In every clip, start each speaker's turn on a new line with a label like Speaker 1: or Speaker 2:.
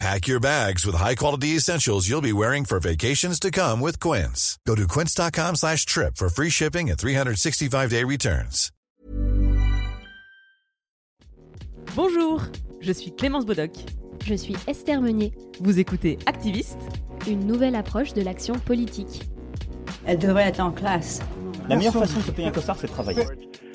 Speaker 1: Pack your bags with high-quality essentials you'll be wearing for vacations to come with Quince. Go to quince.com slash trip for free shipping and 365-day returns.
Speaker 2: Bonjour, je suis Clémence Bodoc.
Speaker 3: Je suis Esther Meunier.
Speaker 2: Vous écoutez Activiste,
Speaker 3: une nouvelle approche de l'action politique.
Speaker 4: Elle devrait être en classe.
Speaker 5: La meilleure façon de se payer un costard, c'est de travailler.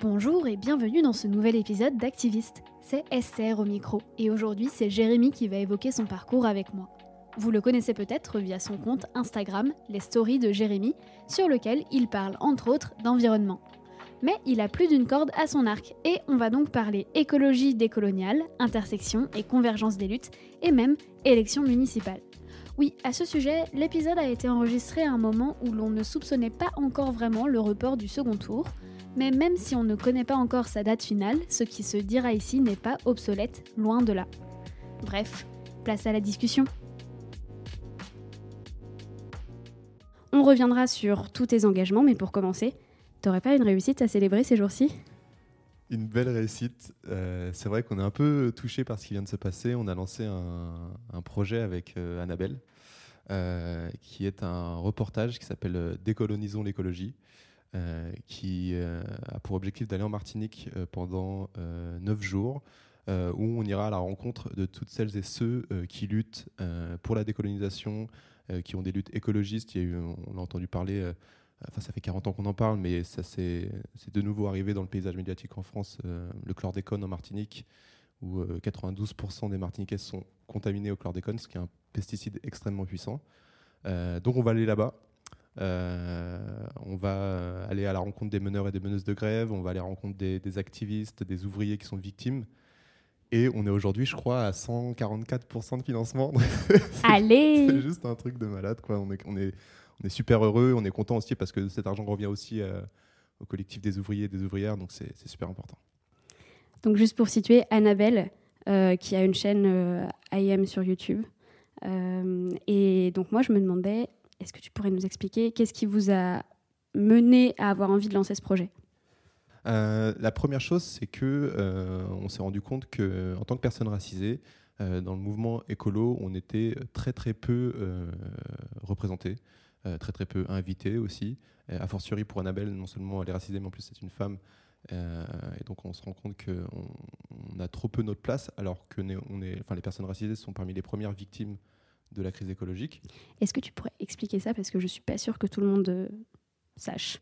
Speaker 3: Bonjour et bienvenue dans ce nouvel épisode d'Activiste. C'est Esther au micro et aujourd'hui c'est Jérémy qui va évoquer son parcours avec moi. Vous le connaissez peut-être via son compte Instagram, les stories de Jérémy, sur lequel il parle entre autres d'environnement. Mais il a plus d'une corde à son arc et on va donc parler écologie décoloniale, intersection et convergence des luttes et même élections municipales. Oui, à ce sujet, l'épisode a été enregistré à un moment où l'on ne soupçonnait pas encore vraiment le report du second tour, mais même si on ne connaît pas encore sa date finale, ce qui se dira ici n'est pas obsolète, loin de là. Bref, place à la discussion. On reviendra sur tous tes engagements, mais pour commencer, t'aurais pas une réussite à célébrer ces jours-ci?
Speaker 6: Une belle réussite. Euh, c'est vrai qu'on est un peu touché par ce qui vient de se passer. On a lancé un, projet avec euh, Annabelle, euh, qui est un reportage qui s'appelle Décolonisons l'écologie. Euh, qui euh, a pour objectif d'aller en Martinique euh, pendant neuf jours, où on ira à la rencontre de toutes celles et ceux qui luttent pour la décolonisation, qui ont des luttes écologistes. On a entendu parler, enfin ça fait 40 ans qu'on en parle, mais ça c'est de nouveau arrivé dans le paysage médiatique en France, le chlordécone en Martinique, où 92% des Martiniquais sont contaminés au chlordécone, ce qui est un pesticide extrêmement puissant. donc on va aller là-bas on va aller à la rencontre des meneurs et des meneuses de grève, on va aller à la rencontre des, des activistes, des ouvriers qui sont victimes. Et on est aujourd'hui, je crois, à 144% de financement.
Speaker 3: Allez
Speaker 6: C'est juste un truc de malade. Quoi. On, est, on, est, on est super heureux, on est content aussi parce que cet argent revient aussi euh, au collectif des ouvriers et des ouvrières, donc c'est super important.
Speaker 3: Donc juste pour situer, Annabelle, euh, qui a une chaîne euh, IM sur YouTube. Euh, et donc moi, je me demandais, est-ce que tu pourrais nous expliquer qu'est-ce qui vous a mené à avoir envie de lancer ce projet?
Speaker 6: Euh, La première chose, c'est que euh, on s'est rendu compte que, en tant que personne racisée, euh, dans le mouvement écolo, on était très très peu représentés, euh, très très peu invités aussi. a fortiori pour Annabelle, non seulement elle est racisée, mais en plus c'est une femme. et donc on se rend compte qu'on on a trop peu notre place, alors que les personnes racisées sont parmi les premières victimes de la crise écologique.
Speaker 3: Est-ce que tu pourrais expliquer ça Parce que je ne suis pas sûre que tout le monde euh, sache.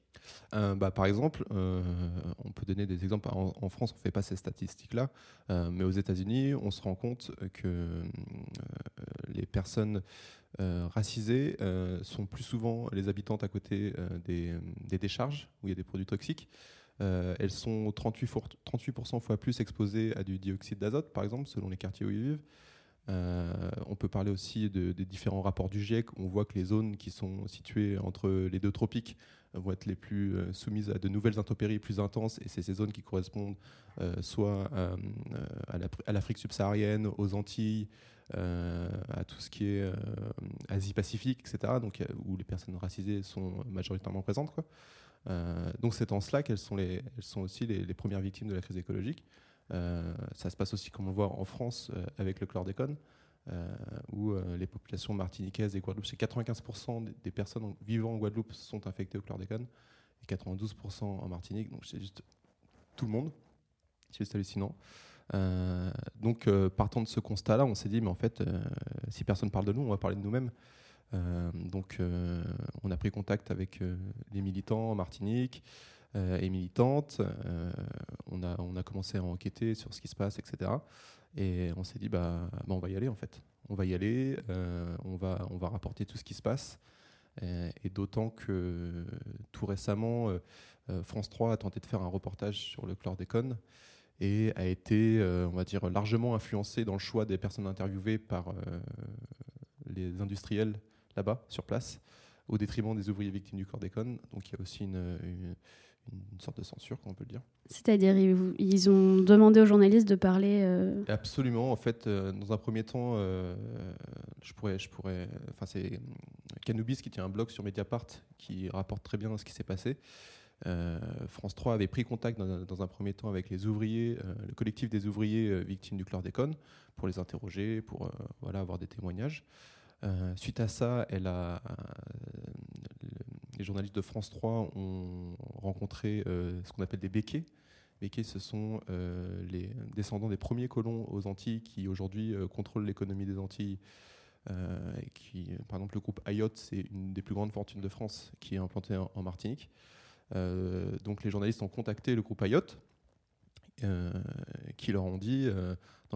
Speaker 6: Euh, bah, par exemple, euh, on peut donner des exemples. En, en France, on ne fait pas ces statistiques-là, mais aux États-Unis, on se rend compte que les personnes racisées sont plus souvent les habitantes à côté des, des, décharges où il y a des produits toxiques. elles sont 38, 38 fois plus exposées à du dioxyde d'azote, par exemple, selon les quartiers où ils vivent. Euh, on peut parler aussi de, des différents rapports du GIEC. On voit que les zones qui sont situées entre les deux tropiques vont être les plus euh, soumises à de nouvelles intempéries plus intenses. Et c'est ces zones qui correspondent euh, soit euh, à l'Afrique subsaharienne, aux Antilles, euh, à tout ce qui est Asie-Pacifique, etc. Donc, où les personnes racisées sont majoritairement présentes. Donc c'est en cela qu'elles sont, aussi les premières victimes de la crise écologique. Euh, ça se passe aussi, comme on le voit en France, euh, avec le chlordécone, euh, où les populations martiniquaises et Guadeloupe, c'est 95% des personnes vivant en Guadeloupe sont infectées au chlordécone, et 92% en Martinique, donc c'est juste tout le monde. C'est juste hallucinant. Donc, partant de ce constat-là, on s'est dit, mais en fait, si personne parle de nous, on va parler de nous-mêmes. donc, on a pris contact avec les militants en Martinique, et militante. on, a, on a commencé à enquêter sur ce qui se passe, etc. Et on s'est dit, bah, bah, on va y aller en fait. On va y aller, on, va, on va rapporter tout ce qui se passe. Et, d'autant que tout récemment, France 3 a tenté de faire un reportage sur le chlordécone et a été, on va dire, largement influencé dans le choix des personnes interviewées par les industriels là-bas, sur place, au détriment des ouvriers victimes du chlordécone. Donc il y a aussi une, sorte de censure, on peut le dire.
Speaker 3: C'est-à-dire, ils, ont demandé aux journalistes de parler. Euh,
Speaker 6: Absolument. En fait, euh, dans un premier temps, euh, je pourrais, je pourrais. Enfin, c'est Canubis qui tient un blog sur Mediapart qui rapporte très bien ce qui s'est passé. France 3 avait pris contact dans, un premier temps avec les ouvriers, le collectif des ouvriers victimes du chlordécone, pour les interroger, pour voilà, avoir des témoignages. Suite à ça, a, les journalistes de France 3 ont rencontré euh, ce qu'on appelle des béquets. Béquets, ce sont euh, les descendants des premiers colons aux Antilles qui aujourd'hui euh, contrôlent l'économie des Antilles. par exemple, le groupe Ayot, c'est une des plus grandes fortunes de France qui est implantée en, Martinique. donc les journalistes ont contacté le groupe Ayot, qui leur ont dit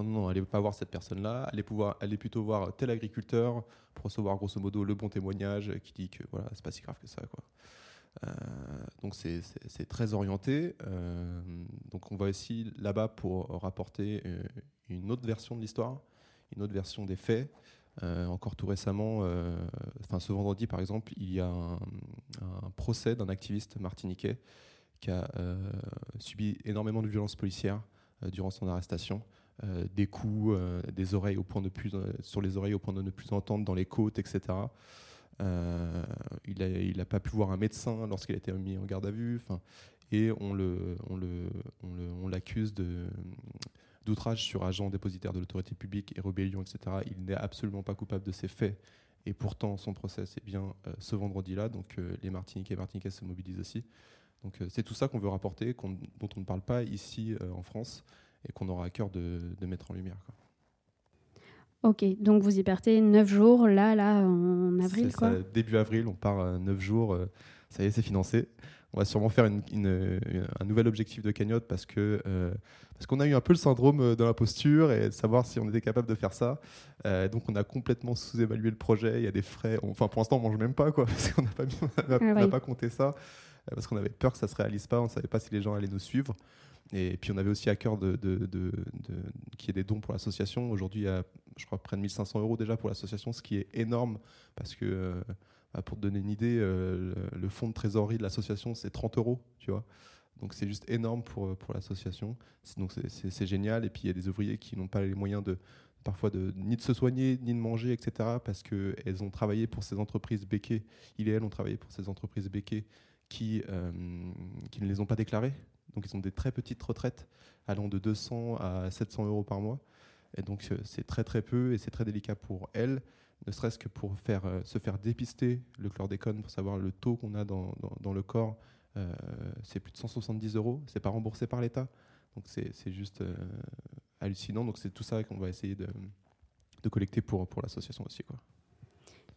Speaker 6: non, non, allez pas voir cette personne-là, allez, pouvoir, allez plutôt voir tel agriculteur pour recevoir grosso modo le bon témoignage qui dit que voilà, c'est pas si grave que ça. Quoi. Euh, donc c'est très orienté. Euh, donc on va aussi là-bas pour rapporter euh, une autre version de l'histoire, une autre version des faits. encore tout récemment, ce vendredi par exemple, il y a un, un procès d'un activiste martiniquais qui a subi énormément de violences policières durant son arrestation. Euh, des coups, euh, des oreilles au point de plus, euh, sur les oreilles au point de ne plus entendre dans les côtes, etc. il n'a pas pu voir un médecin lorsqu'il a été mis en garde à vue. Et on l'accuse on le, d'outrage sur agent dépositaire de l'autorité publique et rébellion, etc. Il n'est absolument pas coupable de ces faits. Et pourtant, son procès, c'est bien ce vendredi-là. Donc, les Martiniquais et Martiniquais se mobilisent aussi. Donc, c'est tout ça qu'on veut rapporter, dont on ne parle pas ici en France et qu'on aura à cœur de, mettre en lumière.
Speaker 3: Ok, donc vous y partez 9 jours, là, là, en avril quoi.
Speaker 6: Ça, Début avril, on part 9 jours, euh, ça y est, c'est financé. On va sûrement faire une, un nouvel objectif de cagnotte parce que euh, parce qu'on a eu un peu le syndrome euh, de la posture et de savoir si on était capable de faire ça. donc on a complètement sous-évalué le projet. Il y a des frais. enfin pour l'instant on mange même pas quoi parce qu'on n'a pas, ah pas compté ça parce qu'on avait peur que ça se réalise pas. On ne savait pas si les gens allaient nous suivre. Et puis on avait aussi à cœur de, de, qu'il y ait des dons pour l'association. Aujourd'hui, il y a, je crois, près de 1500 euros déjà pour l'association, ce qui est énorme parce que, euh, bah, pour te donner une idée, euh, le, fonds de trésorerie de l'association, c'est 30 euros, tu vois. Donc c'est juste énorme pour, pour l'association. Donc c'est génial. Et puis il y a des ouvriers qui n'ont pas les moyens de parfois de, ni de se soigner, ni de manger, etc. Parce qu'elles ont travaillé pour ces entreprises béquées. Il et elles ont travaillé pour ces entreprises béquées qui, euh, qui ne les ont pas déclarées. Donc ils ont des très petites retraites allant de 200 à 700 euros par mois. Et donc euh, c'est très très peu et c'est très délicat pour elles, ne serait-ce que pour faire, euh, se faire dépister le chlordécone pour savoir le taux qu'on a dans, dans, le corps. Euh, c'est plus de 170 euros, c'est pas remboursé par l'État. Donc c'est juste hallucinant. Donc c'est tout ça qu'on va essayer de, de, collecter pour, pour l'association aussi. Quoi.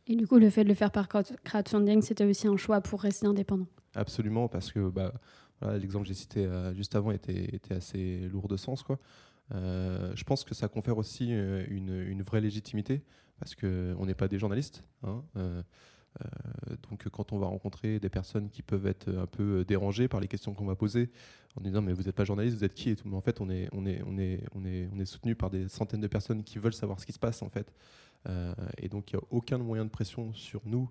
Speaker 3: Et du coup, le fait de le faire par crowdfunding, c'était aussi un choix pour rester indépendant?
Speaker 6: Absolument, parce que bah, L'exemple que j'ai cité euh, juste avant était, assez lourd de sens. Euh, je pense que ça confère aussi euh, une, vraie légitimité, parce qu'on n'est pas des journalistes. Hein, donc quand on va rencontrer des personnes qui peuvent être un peu dérangées par les questions qu'on va poser, en disant mais vous n'êtes pas journaliste, vous êtes qui. Mais en fait on est, on est soutenu par des centaines de personnes qui veulent savoir ce qui se passe en fait. et donc il n'y a aucun moyen de pression sur nous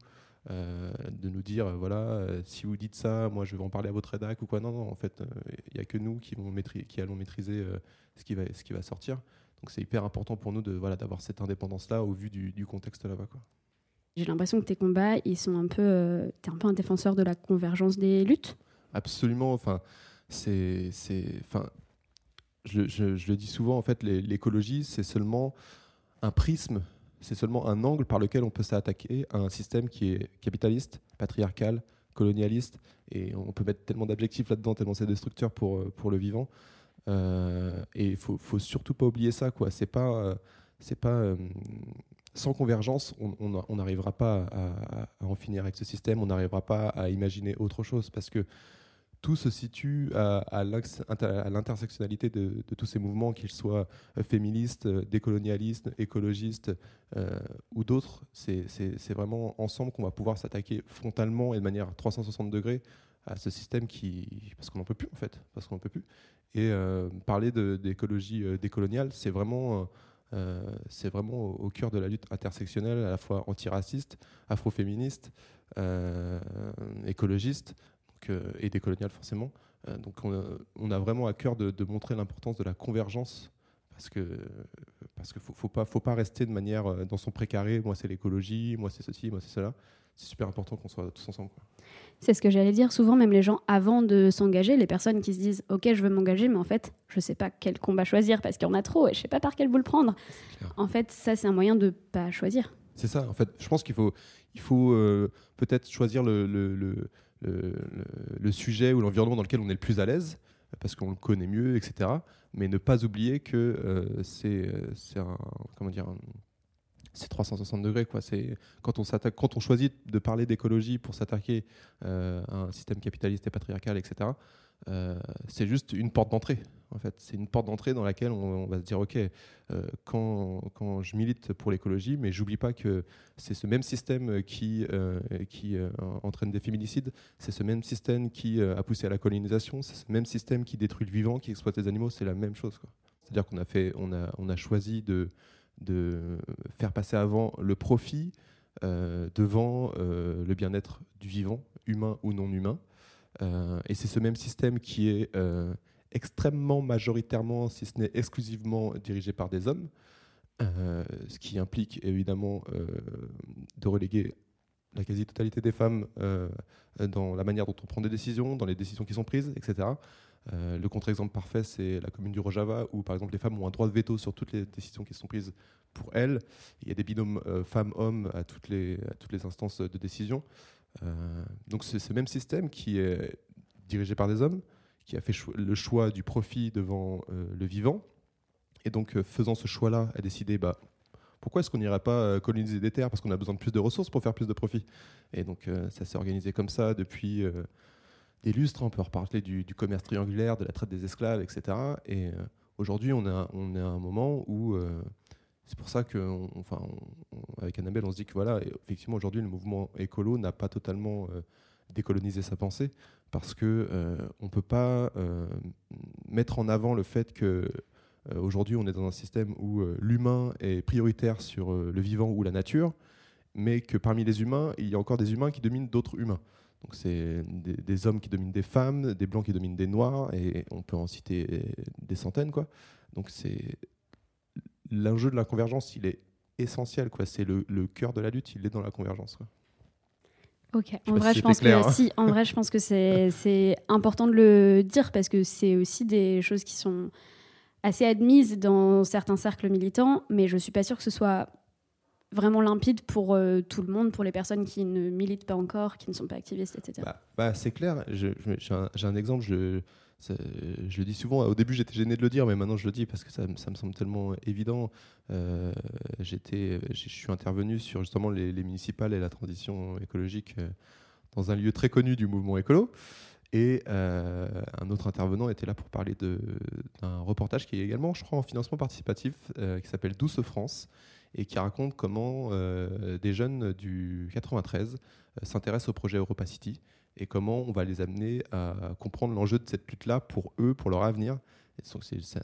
Speaker 6: euh, de nous dire euh, voilà euh, si vous dites ça moi je vais en parler à votre rédac ou quoi. Non non en fait il n'y a que nous qui vont qui allons maîtriser ce qui va ce qui va sortir. Donc c'est hyper important pour nous de voilà d'avoir cette indépendance là au vu du, contexte là-bas
Speaker 3: j'ai l'impression que tes combats ils sont un peu es un peu un défenseur de la convergence des luttes?
Speaker 6: Absolument enfin c'est enfin je, je, le dis souvent en fait l'écologie c'est seulement un prisme c'est seulement un angle par lequel on peut s'attaquer à un système qui est capitaliste, patriarcal, colonialiste, et on peut mettre tellement d'objectifs là-dedans, tellement c'est destructeur pour, euh, pour le vivant. Euh, et il faut, faut surtout pas oublier ça. quoi. C'est pas, euh, pas sans convergence, on n'arrivera pas à, en finir avec ce système, on n'arrivera pas à imaginer autre chose, parce que tout se situe à, l'intersectionnalité de, tous ces mouvements, qu'ils soient féministes, décolonialistes, écologistes ou d'autres. C'est vraiment ensemble qu'on va pouvoir s'attaquer frontalement et de manière 360 degrés à ce système qui parce qu'on n'en peut plus en fait parce qu'on peut plus et parler d'écologie décoloniale c'est vraiment euh, vraiment au, cœur de la lutte intersectionnelle, à la fois antiraciste, afroféministe, euh, écologiste euh, et décoloniale forcément. donc on a, vraiment à cœur de, montrer l'importance de la convergence parce que parce qu'il faut, faut pas faut pas rester de manière dans son précaré. Moi c'est l'écologie, moi c'est ceci, moi c'est cela. C'est super important qu'on soit tous ensemble.
Speaker 3: C'est ce que j'allais dire. Souvent, même les gens, avant de s'engager, les personnes qui se disent Ok, je veux m'engager, mais en fait, je ne sais pas quel combat choisir parce qu'il y en a trop et je ne sais pas par quel bout le prendre. En fait, ça, c'est un moyen de ne pas choisir.
Speaker 6: C'est ça. En fait, je pense qu'il faut, il faut euh, peut-être choisir le, le, le, le, sujet ou l'environnement dans lequel on est le plus à l'aise parce qu'on le connaît mieux, etc. Mais ne pas oublier que euh, c'est, euh. Comment dire c'est 360 degrés. Quoi. C'est, quand, on s'attaque, quand on choisit de parler d'écologie pour s'attaquer euh, à un système capitaliste et patriarcal, etc., c'est juste une porte d'entrée. En fait. C'est une porte d'entrée dans laquelle on, va se dire, OK, euh, quand, quand, je milite pour l'écologie, mais j'oublie pas que c'est ce même système qui, qui entraîne des féminicides, c'est ce même système qui a poussé à la colonisation, c'est ce même système qui détruit le vivant, qui exploite les animaux, c'est la même chose. C'est-à-dire qu'on a, fait, on a, on a choisi de de faire passer avant le profit euh, devant euh, le bien-être du vivant, humain ou non humain. Euh, et c'est ce même système qui est extrêmement majoritairement, si ce n'est exclusivement, dirigé par des hommes, ce qui implique évidemment de reléguer la quasi-totalité des femmes dans la manière dont on prend des décisions, dans les décisions qui sont prises, etc. Euh, le contre-exemple parfait, c'est la commune du Rojava, où par exemple les femmes ont un droit de veto sur toutes les décisions qui sont prises pour elles. Il y a des binômes euh, femmes-hommes à toutes les instances de décision. Euh, donc c'est ce même système qui est dirigé par des hommes, qui a fait le choix du profit devant le vivant. Et donc faisant ce choix-là, a décidé, bah, pourquoi est-ce qu'on n'irait pas coloniser des terres? Parce qu'on a besoin de plus de ressources pour faire plus de profit Et donc ça s'est organisé comme ça depuis des lustres, on peut reparler du, commerce triangulaire, de la traite des esclaves, etc. Et euh, aujourd'hui, on, on est à un moment où euh, c'est pour ça que, Annabelle, on se dit que voilà, effectivement, aujourd'hui, le mouvement écolo n'a pas totalement euh, décolonisé sa pensée parce que on peut pas mettre en avant le fait que aujourd'hui, on est dans un système où l'humain est prioritaire sur le vivant ou la nature, mais que parmi les humains, il y a encore des humains qui dominent d'autres humains. Donc c'est des, hommes qui dominent des femmes, des blancs qui dominent des noirs, et on peut en citer des centaines. Quoi. Donc c'est l'enjeu de la convergence, il est essentiel. Quoi. C'est le, cœur de la lutte, il est dans la convergence. Quoi.
Speaker 3: Ok. En vrai, je pense que hein. si, en vrai, je pense que c'est important de le dire parce que c'est aussi des choses qui sont assez admises dans certains cercles militants, mais je suis pas sûre que ce soit vraiment limpide pour euh, tout le monde, pour les personnes qui ne militent pas encore, qui ne sont pas activistes, etc.
Speaker 6: Bah, bah, c'est clair. J'ai un, exemple. Je, je, le dis souvent. Au début, j'étais gêné de le dire, mais maintenant je le dis parce que ça, me semble tellement évident. Euh, je suis intervenu sur justement les, municipales et la transition écologique euh, dans un lieu très connu du mouvement écolo. Et un autre intervenant était là pour parler d'un reportage qui est également, je crois, en financement participatif, qui s'appelle Douce France, et qui raconte comment euh, des jeunes du 93 euh, s'intéressent au projet Europa City et comment on va les amener à comprendre l'enjeu de cette lutte-là pour eux, pour leur avenir. Et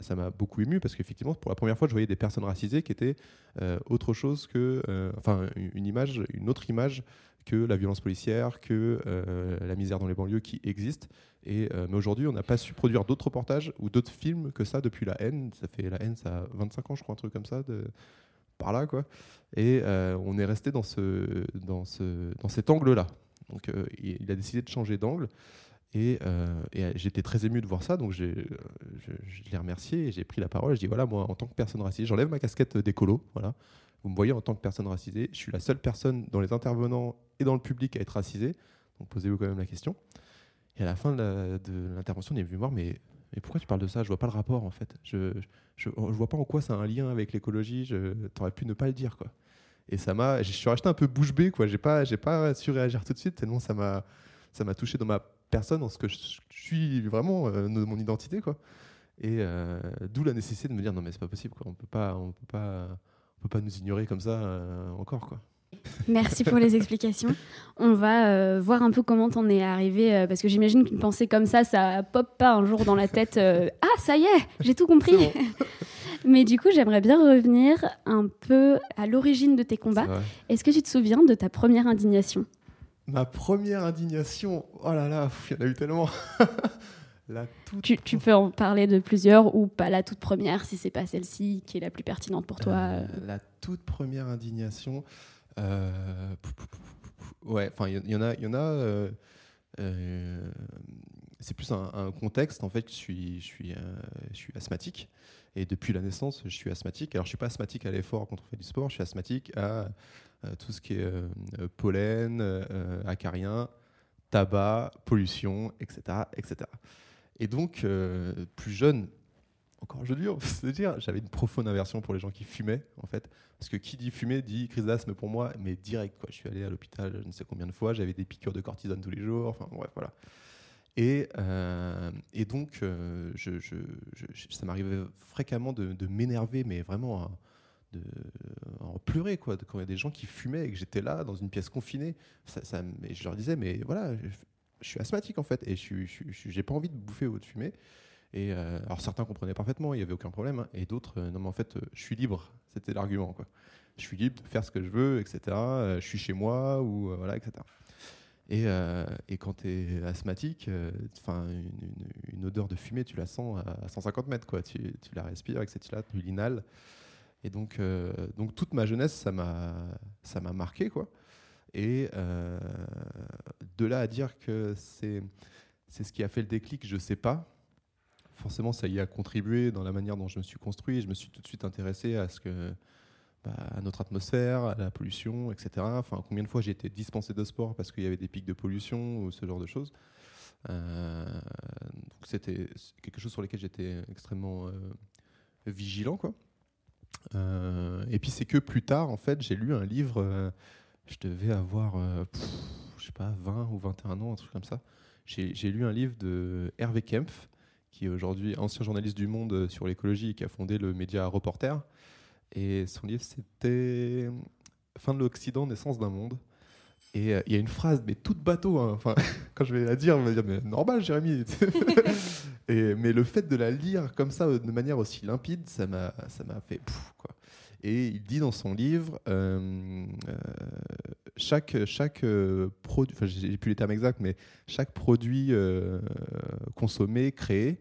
Speaker 6: ça m'a beaucoup ému parce qu'effectivement, pour la première fois, je voyais des personnes racisées qui étaient euh, autre chose que, enfin, une image, une autre image que la violence policière, que la misère dans les banlieues qui existe. Et, mais aujourd'hui, on n'a pas su produire d'autres reportages ou d'autres films que ça depuis La haine. Ça fait La haine, ça a 25 ans, je crois, un truc comme ça. Par là, quoi. Et euh, on est resté dans, ce, dans, ce, dans cet angle-là. Donc euh, il a décidé de changer d'angle. Et, euh, j'étais très ému de voir ça, donc je, je l'ai remercié et j'ai pris la parole. Je dis voilà, moi, en tant que personne racisée, j'enlève ma casquette d'écolo. Voilà. Vous me voyez en tant que personne racisée, je suis la seule personne dans les intervenants et dans le public à être racisée. Donc posez-vous quand même la question. Et à la fin de l'intervention, on est venu voir, mais pourquoi tu parles de ça? Je vois pas le rapport en fait. Je, je, vois pas en quoi ça a un lien avec l'écologie. Tu aurais pu ne pas le dire quoi. Et ça m'a, je suis resté un peu bouche bée quoi. J'ai pas, j'ai pas su réagir tout de suite tellement ça m'a, ça m'a touché dans ma personne dans ce que je, suis vraiment, euh, de mon identité, quoi. Et euh, d'où la nécessité de me dire non mais c'est pas possible, quoi. On peut pas, on peut pas, on peut pas nous ignorer comme ça euh, encore, quoi.
Speaker 3: Merci pour les explications. On va euh, voir un peu comment t'en es arrivé, euh, parce que j'imagine qu'une pensée comme ça, ça pop pas un jour dans la tête. euh, ah, ça y est, j'ai tout compris.
Speaker 6: Bon.
Speaker 3: Mais du coup, j'aimerais bien revenir un peu à l'origine de tes combats. Est-ce que tu te souviens de ta première indignation?
Speaker 6: Ma première indignation, oh là là, il y en a eu tellement. la toute
Speaker 3: tu, tu peux en parler de plusieurs ou pas la toute première, si c'est pas celle-ci qui est la plus pertinente pour toi.
Speaker 6: Euh,
Speaker 3: euh.
Speaker 6: la toute première indignation. euh, ouais, enfin, il y, y en a. il Y en a euh, euh, c'est plus un, un contexte. En fait, je suis, je, suis, euh, je suis asthmatique. Et depuis la naissance, je suis asthmatique. Alors, je suis pas asthmatique à l'effort quand on fait du sport. Je suis asthmatique à euh, tout ce qui est euh, euh, pollen, euh, acarien, tabac, pollution, etc. etc. Et donc, plus jeune, encore on peut se dire, j'avais une profonde aversion pour les gens qui fumaient, en fait. Parce que qui dit fumer dit crise d'asthme pour moi, mais direct. Quoi. Je suis allé à l'hôpital je ne sais combien de fois, j'avais des piqûres de cortisone tous les jours, enfin bref, voilà. Et, euh, et donc, euh, ça m'arrivait fréquemment de, m'énerver, mais vraiment à, de, en pleurer, quoi, quand il y a des gens qui fumaient et que j'étais là, dans une pièce confinée. Et je leur disais, mais voilà, je, suis asthmatique en fait, et je j'ai pas envie de bouffer ou de fumer. Et euh, alors certains comprenaient parfaitement, il n'y avait aucun problème, hein, et d'autres, non mais en fait, je suis libre, c'était l'argument. Je suis libre de faire ce que je veux, etc. je suis chez moi, ou voilà, etc. Et, euh, et quand tu es asthmatique, euh, une, odeur de fumée, tu la sens à, à 150 mètres, quoi. Tu, la respires, etc. Tu l'inhales. Et donc, euh, donc toute ma jeunesse, ça m'a, marqué, quoi. Et de là à dire que c'est, ce qui a fait le déclic, je sais pas. Forcément, ça y a contribué dans la manière dont je me suis construit. Je me suis tout de suite intéressé à ce que, à notre atmosphère, à la pollution, etc. Enfin, combien de fois j'ai été dispensé de sport parce qu'il y avait des pics de pollution ou ce genre de choses. Euh, c'était quelque chose sur lequel j'étais extrêmement euh, vigilant, quoi. Euh, et puis c'est que plus tard, en fait, j'ai lu un livre. je devais avoir, pff, je sais pas, 20 ou 21 ans, un truc comme ça. J'ai lu un livre de Hervé Kempf, qui est aujourd'hui ancien journaliste du Monde sur l'écologie et qui a fondé le média Reporter. Et son livre, c'était Fin de l'Occident, naissance d'un monde. Et euh, il y a une phrase, mais toute bateau, hein. enfin, quand je vais la dire, on va dire, mais normal, Jérémy. et, mais le fait de la lire comme ça, euh, de manière aussi limpide, ça m'a fait quoi. Et il dit dans son livre, euh, euh, chaque, chaque euh, produit, enfin j'ai plus les termes exacts, mais chaque produit euh, consommé, créé,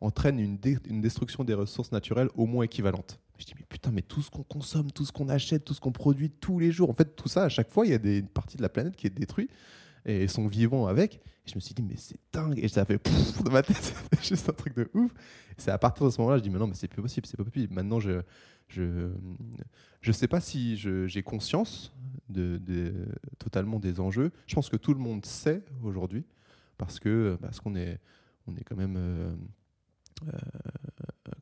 Speaker 6: entraîne une destruction des ressources naturelles au moins équivalente. Je dis, mais putain, mais tout ce qu'on consomme, tout ce qu'on achète, tout ce qu'on produit tous les jours, en fait, tout ça, à chaque fois, il y a des, une partie de la planète qui est détruite et sont vivants avec. Et je me suis dit, mais c'est dingue. Et ça fait pouf dans ma tête, juste un truc de ouf. C'est à partir de ce moment-là, je dis, mais non, mais c'est plus possible, c'est pas possible. Maintenant, je je je sais pas si j'ai conscience de, totalement des enjeux. Je pense que tout le monde sait aujourd'hui parce que parce qu'on est on est quand même euh, euh,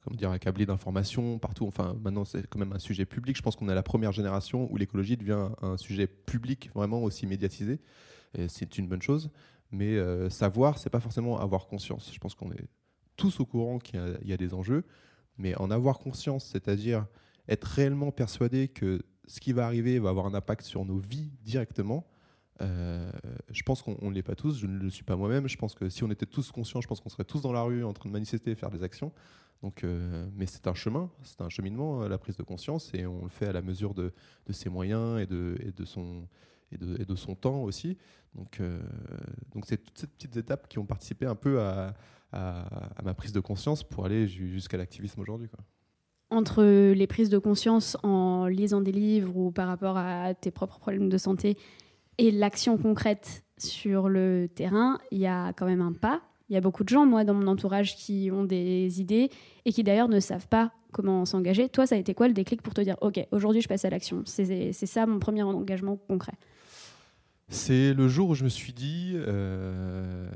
Speaker 6: comment dire accablé d'informations partout. Enfin, maintenant c'est quand même un sujet public. Je pense qu'on est la première génération où l'écologie devient un, sujet public vraiment aussi médiatisé. C'est une bonne chose. Mais euh, savoir, c'est pas forcément avoir conscience. Je pense qu'on est tous au courant qu'il y, a des enjeux, mais en avoir conscience, c'est-à-dire être réellement persuadé que ce qui va arriver va avoir un impact sur nos vies directement. Euh, je pense qu'on ne l'est pas tous, je ne le suis pas moi-même. Je pense que si on était tous conscients, je pense qu'on serait tous dans la rue en train de manifester et faire des actions. Donc, euh, mais c'est un chemin, c'est un cheminement, euh, la prise de conscience, et on le fait à la mesure de, de ses moyens et de, et de, son, et de, et de son temps aussi. Donc, donc c'est toutes ces petites étapes qui ont participé un peu à, à, ma prise de conscience pour aller ju- jusqu'à l'activisme aujourd'hui.
Speaker 3: Entre les prises de conscience en lisant des livres ou par rapport à tes propres problèmes de santé et l'action concrète sur le terrain, il y a quand même un pas. Il y a beaucoup de gens, moi, dans mon entourage, qui ont des idées et qui d'ailleurs ne savent pas comment s'engager. Toi, ça a été quoi le déclic pour te dire, OK, aujourd'hui, je passe à l'action? C'est ça mon premier engagement concret.
Speaker 6: C'est le jour où je me suis dit, euh,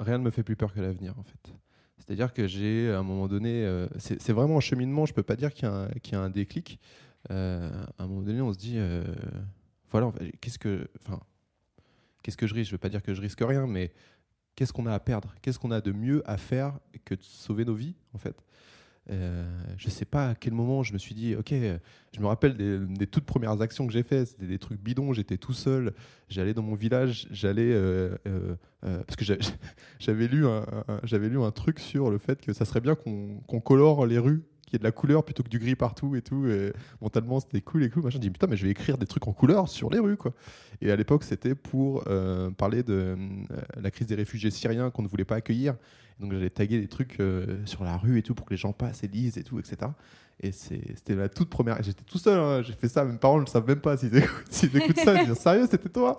Speaker 6: rien ne me fait plus peur que l'avenir, en fait. C'est-à-dire que j'ai, à un moment donné, euh, c'est vraiment un cheminement, je ne peux pas dire qu'il y, a un- déclic. Euh, à un moment donné, on se dit, voilà, qu'est-ce que, enfin, qu'est-ce que je risque? Je ne veux pas dire que je risque rien, mais qu'est-ce qu'on a à perdre? Qu'est-ce qu'on a de mieux à faire que de sauver nos vies, en fait? Euh, je sais pas à quel moment je me suis dit, ok, je me rappelle des, toutes premières actions que j'ai faites, c'était des trucs bidons, j'étais tout seul, j'allais dans mon village, j'allais, euh, euh, parce que j'avais lu, un, j'avais lu un truc sur le fait que ça serait bien qu'on colore les rues de la couleur plutôt que du gris partout et tout. Et mentalement, c'était cool et cool. Machin, je dis putain, mais je vais écrire des trucs en couleur sur les rues, quoi. Et à l'époque, c'était pour euh, parler de euh, la crise des réfugiés syriens qu'on ne voulait pas accueillir. Donc j'allais taguer des trucs euh, sur la rue et tout pour que les gens passent et lisent et tout, etc. Et c'était la toute première. J'étais tout seul, hein. j'ai fait ça, mes parents ne le savent même pas s'ils écoutent, écoutent ça. Ils disent sérieux, c'était toi?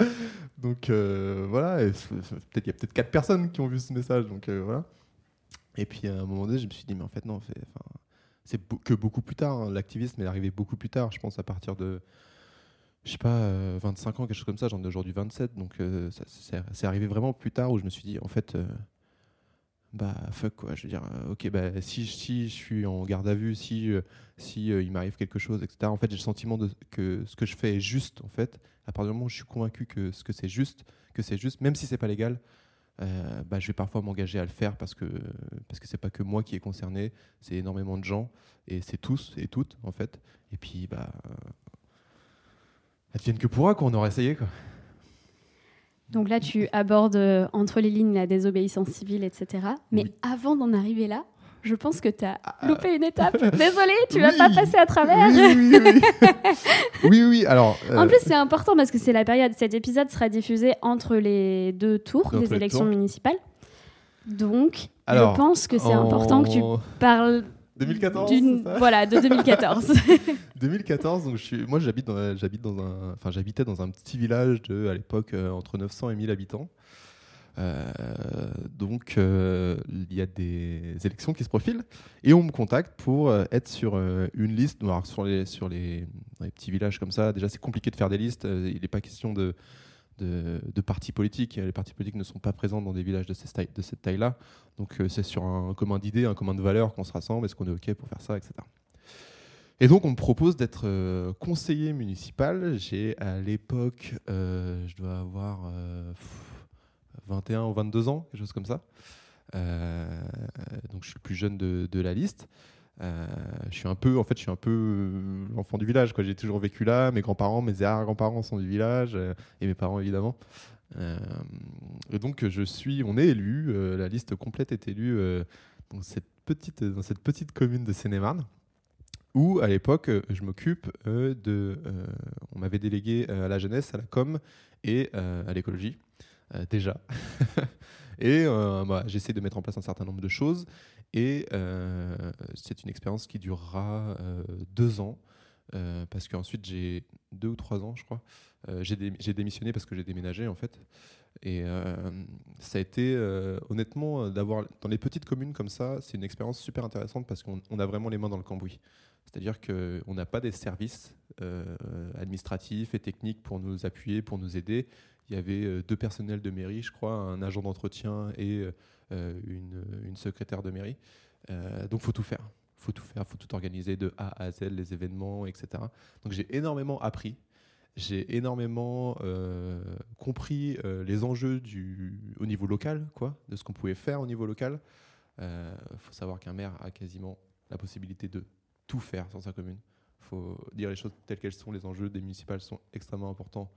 Speaker 6: Donc voilà, il y a peut-être quatre personnes qui ont vu ce message. Donc voilà. Et puis à un moment donné, je me suis dit, mais en fait, non, fait, c'est que beaucoup plus tard. Hein. L'activisme est arrivé beaucoup plus tard, je pense à partir de, je sais pas, 25 euh, ans, quelque chose comme ça. J'en ai aujourd'hui 27, donc euh, c'est arrivé vraiment plus tard où je me suis dit, en fait, euh, bah fuck quoi. Je veux dire, ok, bah si, si je suis en garde à vue, si, si il m'arrive quelque chose, etc. En fait, j'ai le sentiment que ce que je fais est juste, en fait. À partir du moment où je suis convaincu que ce que c'est juste, que c'est juste, même si c'est pas légal, euh, bah, je vais parfois m'engager à le faire parce que parce que c'est pas que moi qui est concerné, c'est énormément de gens et c'est tous et toutes en fait. Et puis bah advienne que pourra quoi, on aura essayé quoi.
Speaker 3: Donc là, tu abordes euh, entre les lignes la désobéissance civile, etc. Mais avant d'en arriver là, je pense que tu as ah. loupé une étape. Désolée, tu vas pas passer à travers.
Speaker 6: Oui, oui, Alors,
Speaker 3: En euh, plus, c'est important parce que c'est la période. Cet épisode sera diffusé entre les deux tours des élections municipales. Donc, je pense que c'est important que tu parles
Speaker 6: 2014
Speaker 3: Voilà, de 2014.
Speaker 6: 2014, donc je suis, moi j'habite dans, j'habite dans un, enfin j'habitais dans un petit village de, à l'époque, euh, entre 900 et 1000 habitants. Euh, donc, euh, il y a des élections qui se profilent et on me contacte pour euh, être sur une liste. Alors, sur, les, sur les, petits villages comme ça, déjà, c'est compliqué de faire des listes. il n'est pas question de, de, partis politiques. Les partis politiques ne sont pas présents dans des villages de, de cette taille-là. Donc, c'est sur un commun d'idées, un commun de valeurs qu'on se rassemble. Est-ce qu'on est OK pour faire ça, etc. Et donc, on me propose d'être conseiller municipal. J'ai à l'époque, je dois avoir. 21 ou 22 ans, quelque chose comme ça. Euh, donc je suis le plus jeune de, la liste. Euh, je suis un peu, en fait, je suis un peu euh, l'enfant du village. J'ai toujours vécu là. Mes grands-parents, mes arrière-grands-parents sont du village et mes parents évidemment. et donc je suis, on est élu. la liste complète est élue dans cette petite, dans cette petite commune de Seine-et-Marne où à l'époque je m'occupe de, on m'avait délégué à la jeunesse, à la com et à l'écologie. Euh, déjà. et euh, bah, j'essaie de mettre en place un certain nombre de choses. Et euh, c'est une expérience qui durera deux ans. parce qu'ensuite j'ai deux ou trois ans, je crois. j'ai, démissionné parce que j'ai déménagé en fait. Et ça a été, honnêtement, d'avoir dans les petites communes comme ça, c'est une expérience super intéressante parce qu'on a vraiment les mains dans le cambouis. C'est-à-dire qu'on n'a pas des services administratifs et techniques pour nous appuyer, pour nous aider il y avait euh, deux personnels de mairie, je crois, un agent d'entretien et euh, une, secrétaire de mairie. Euh, donc, faut tout faire. faut tout faire, faut tout organiser de A à Z, les événements, etc. Donc, j'ai énormément appris. J'ai énormément compris les enjeux du, au niveau local, quoi, de ce qu'on pouvait faire au niveau local. Il faut savoir qu'un maire a quasiment la possibilité de tout faire dans sa commune. Il faut dire les choses telles qu'elles sont. Les enjeux des municipales sont extrêmement importants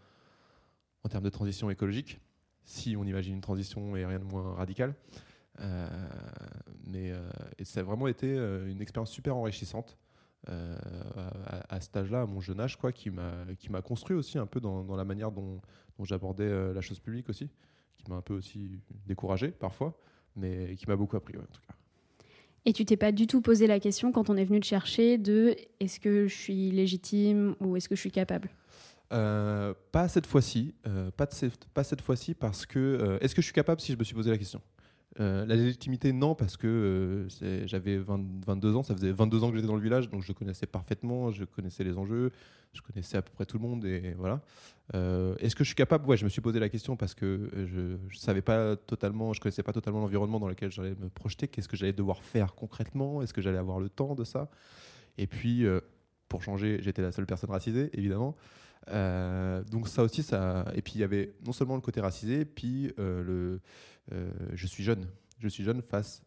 Speaker 6: en termes de transition écologique, si on imagine une transition et rien de moins radical. Euh, mais euh, ça a vraiment été euh, une expérience super enrichissante à, à, cet âge-là, à mon jeune âge, quoi, qui m'a construit aussi un peu dans, la manière dont, j'abordais la chose publique aussi, qui m'a un peu aussi découragé parfois, mais qui m'a beaucoup appris en tout cas.
Speaker 3: Et tu t'es pas du tout posé la question quand on est venu te chercher de est-ce que je suis légitime ou est-ce que je suis capable?
Speaker 6: Euh, pas cette fois-ci, euh, pas, cette fois-ci parce que euh, est-ce que je suis capable si je me suis posé la question? La légitimité, non, parce que j'avais 22 ans, ça faisait 22 ans que j'étais dans le village, donc je connaissais parfaitement, je connaissais les enjeux, je connaissais à peu près tout le monde et voilà. est-ce que je suis capable? Ouais, je me suis posé la question parce que je, je savais pas totalement, je connaissais pas totalement l'environnement dans lequel j'allais me projeter. Qu'est-ce que j'allais devoir faire concrètement? Est-ce que j'allais avoir le temps de ça? Et puis, pour changer, j'étais la seule personne racisée, évidemment. Euh, donc ça aussi, ça. Et puis il y avait non seulement le côté racisé, puis euh, le. euh, je suis jeune. Je suis jeune face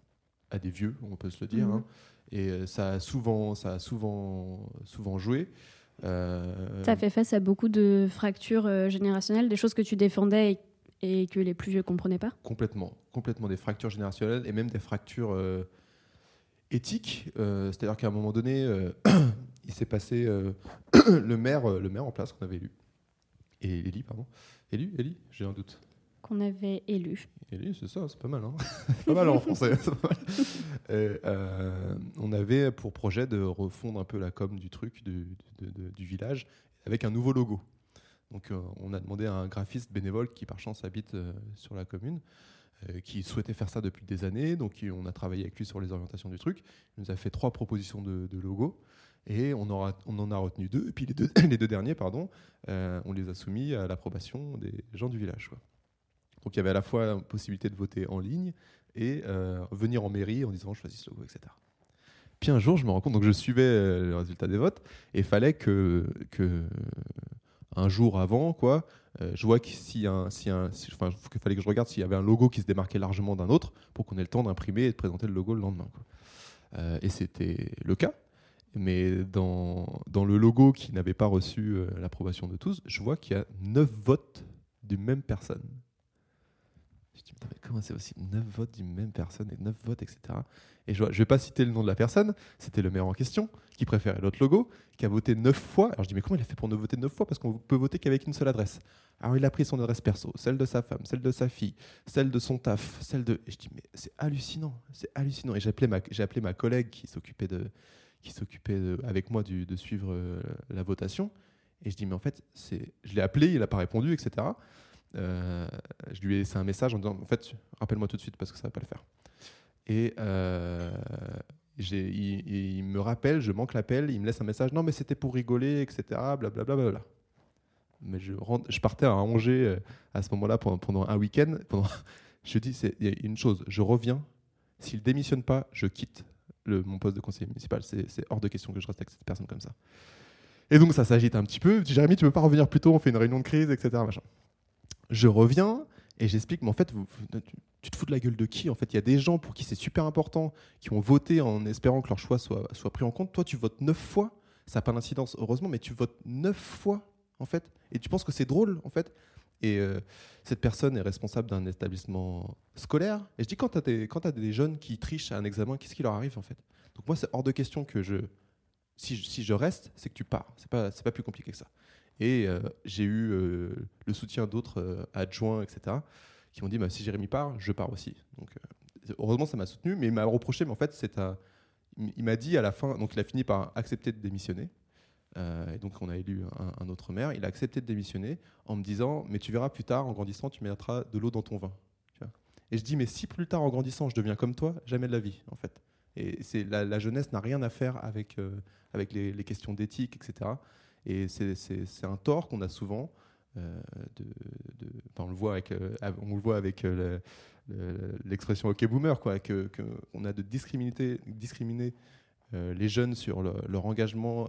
Speaker 6: à des vieux, on peut se le dire.
Speaker 3: Mhm.
Speaker 6: hein. Et ça a souvent, ça a souvent, souvent joué. Euh,
Speaker 3: Ça fait face à beaucoup de fractures euh, générationnelles, des choses que tu défendais et, et que les plus vieux comprenaient pas?
Speaker 6: Complètement, complètement des fractures générationnelles et même des fractures euh, éthiques. Euh, C'est-à-dire qu'à un moment donné, euh, il s'est passé euh, le maire, euh, le maire en place qu'on avait élu et Élie, pardon, élu, Élie, j'ai un doute.
Speaker 3: Qu'on avait élu.
Speaker 6: Élie, c'est ça, c'est pas mal, hein pas mal en français. mal. Et, euh, on avait pour projet de refondre un peu la com du truc, du, de- de- du village, avec un nouveau logo. Donc euh, on a demandé à un graphiste bénévole qui par chance habite euh, sur la commune, qui souhaitait faire ça depuis des années. Donc on a travaillé avec lui sur les orientations du truc. Il nous a fait trois propositions de, de logo et on, en a retenu deux. Et puis les deux, derniers, pardon, euh, on les a soumis à l'approbation des gens du village. Donc il y avait à la fois la possibilité de voter en ligne et euh, venir en mairie en disant choisis ce logo, etc. Puis un jour, je me rends compte, donc je suivais euh, le résultat des votes, et il fallait que, un jour avant, quoi, je vois qu'il si si si- fallait que je regarde s'il y avait un logo qui se démarquait largement d'un autre pour qu'on ait le temps d'imprimer et de présenter le logo le lendemain. et c'était le cas. Mais dans, dans le logo qui n'avait pas reçu euh, l'approbation de tous, je vois qu'il y a 9 votes d'une même personne. Je dis, putain, mais comment c'est possible? 9 votes d'une même personne et 9 votes, etc. Et je je vais pas citer le nom de la personne, c'était le maire en question qui préférait l'autre logo, qui a voté 9 fois. Alors je dis, mais comment il a fait pour ne voter 9 fois? Parce qu'on peut voter qu'avec une seule adresse. Alors il a pris son adresse perso, celle de sa femme, celle de sa fille, celle de son taf, celle de. Et je dis, mais c'est hallucinant, c'est hallucinant. Et j'ai appelé ma collègue qui s'occupait de, qui s'occupait avec moi de suivre euh, la votation. Et je dis, mais en fait, je l'ai appelé, il n'a pas répondu, etc. Euh, je lui ai laissé un message en disant, en fait, rappelle-moi tout de suite parce que ça va pas le faire. Et euh, il, me rappelle, je manque l'appel, il me laisse un message, non mais c'était pour rigoler, etc. Blablabla. Bla, mais je, je partais à Angers à ce moment-là pendant, pendant un week-end. Je dis, c'est- il y a une chose, je reviens. S'il démissionne pas, je quitte mon poste de conseiller municipal. C'est hors de question que je reste avec cette personne comme ça. Et donc ça s'agite un petit peu. Jérémy, tu peux pas revenir plus tôt On fait une réunion de crise, etc. Je reviens et j'explique, mais en fait, tu te fous de la gueule de qui En fait, il y a des gens pour qui c'est super important, qui ont voté en espérant que leur choix soit, soit pris en compte. Toi, tu votes neuf fois. Ça n'a pas d'incidence, heureusement, mais tu votes neuf fois, en fait. Et tu penses que c'est drôle, en fait? Et euh, cette personne est responsable d'un établissement scolaire. Et je dis, quand tu as, des- jeunes qui trichent à un examen, qu'est-ce qui leur arrive, en fait? Donc moi, c'est hors de question que je... Si je, reste, c'est que tu pars. C'est pas, pas plus compliqué que ça. Et euh, j'ai eu euh, le soutien d'autres adjoints, etc., qui m'ont dit bah, si Jérémy part, je pars aussi. Donc, heureusement, ça m'a soutenu, mais il m'a reproché, mais en fait, un- il m'a dit à la fin, donc il a fini par accepter de démissionner. Euh, et donc, on a élu un, autre maire. Il a accepté de démissionner en me disant Mais tu verras plus tard, en grandissant, tu mettras de l'eau dans ton vin. Et je dis Mais si plus tard, en grandissant, je deviens comme toi, jamais de la vie, en fait. Et c'est la, jeunesse n'a rien à faire avec, euh, avec les, questions d'éthique, etc. Et c'est- un tort qu'on a souvent. euh, on le voit avec, l'expression OK boomer, quoi, que, on a de discriminer, les jeunes sur le- leur engagement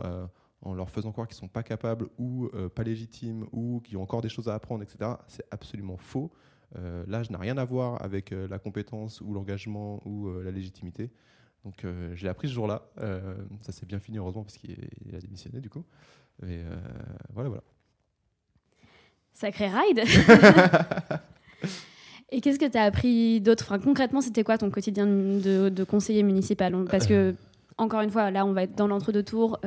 Speaker 6: en leur faisant croire qu'ils sont pas capables ou euh, pas légitimes ou qui ont encore des choses à apprendre, etc. C'est absolument faux. Euh, L'âge n'a rien à voir avec euh, la compétence ou l'engagement ou euh, la légitimité. Donc euh, je l'ai appris ce jour-là. Euh, ça s'est bien fini heureusement parce qu'il il a démissionné du coup. Mais euh, voilà, voilà.
Speaker 3: Sacré ride Et qu'est-ce que tu as appris d'autre? Enfin, Concrètement, c'était quoi ton quotidien de, de conseiller municipal? Parce que, encore une fois, là, on va être dans l'entre-deux-tours.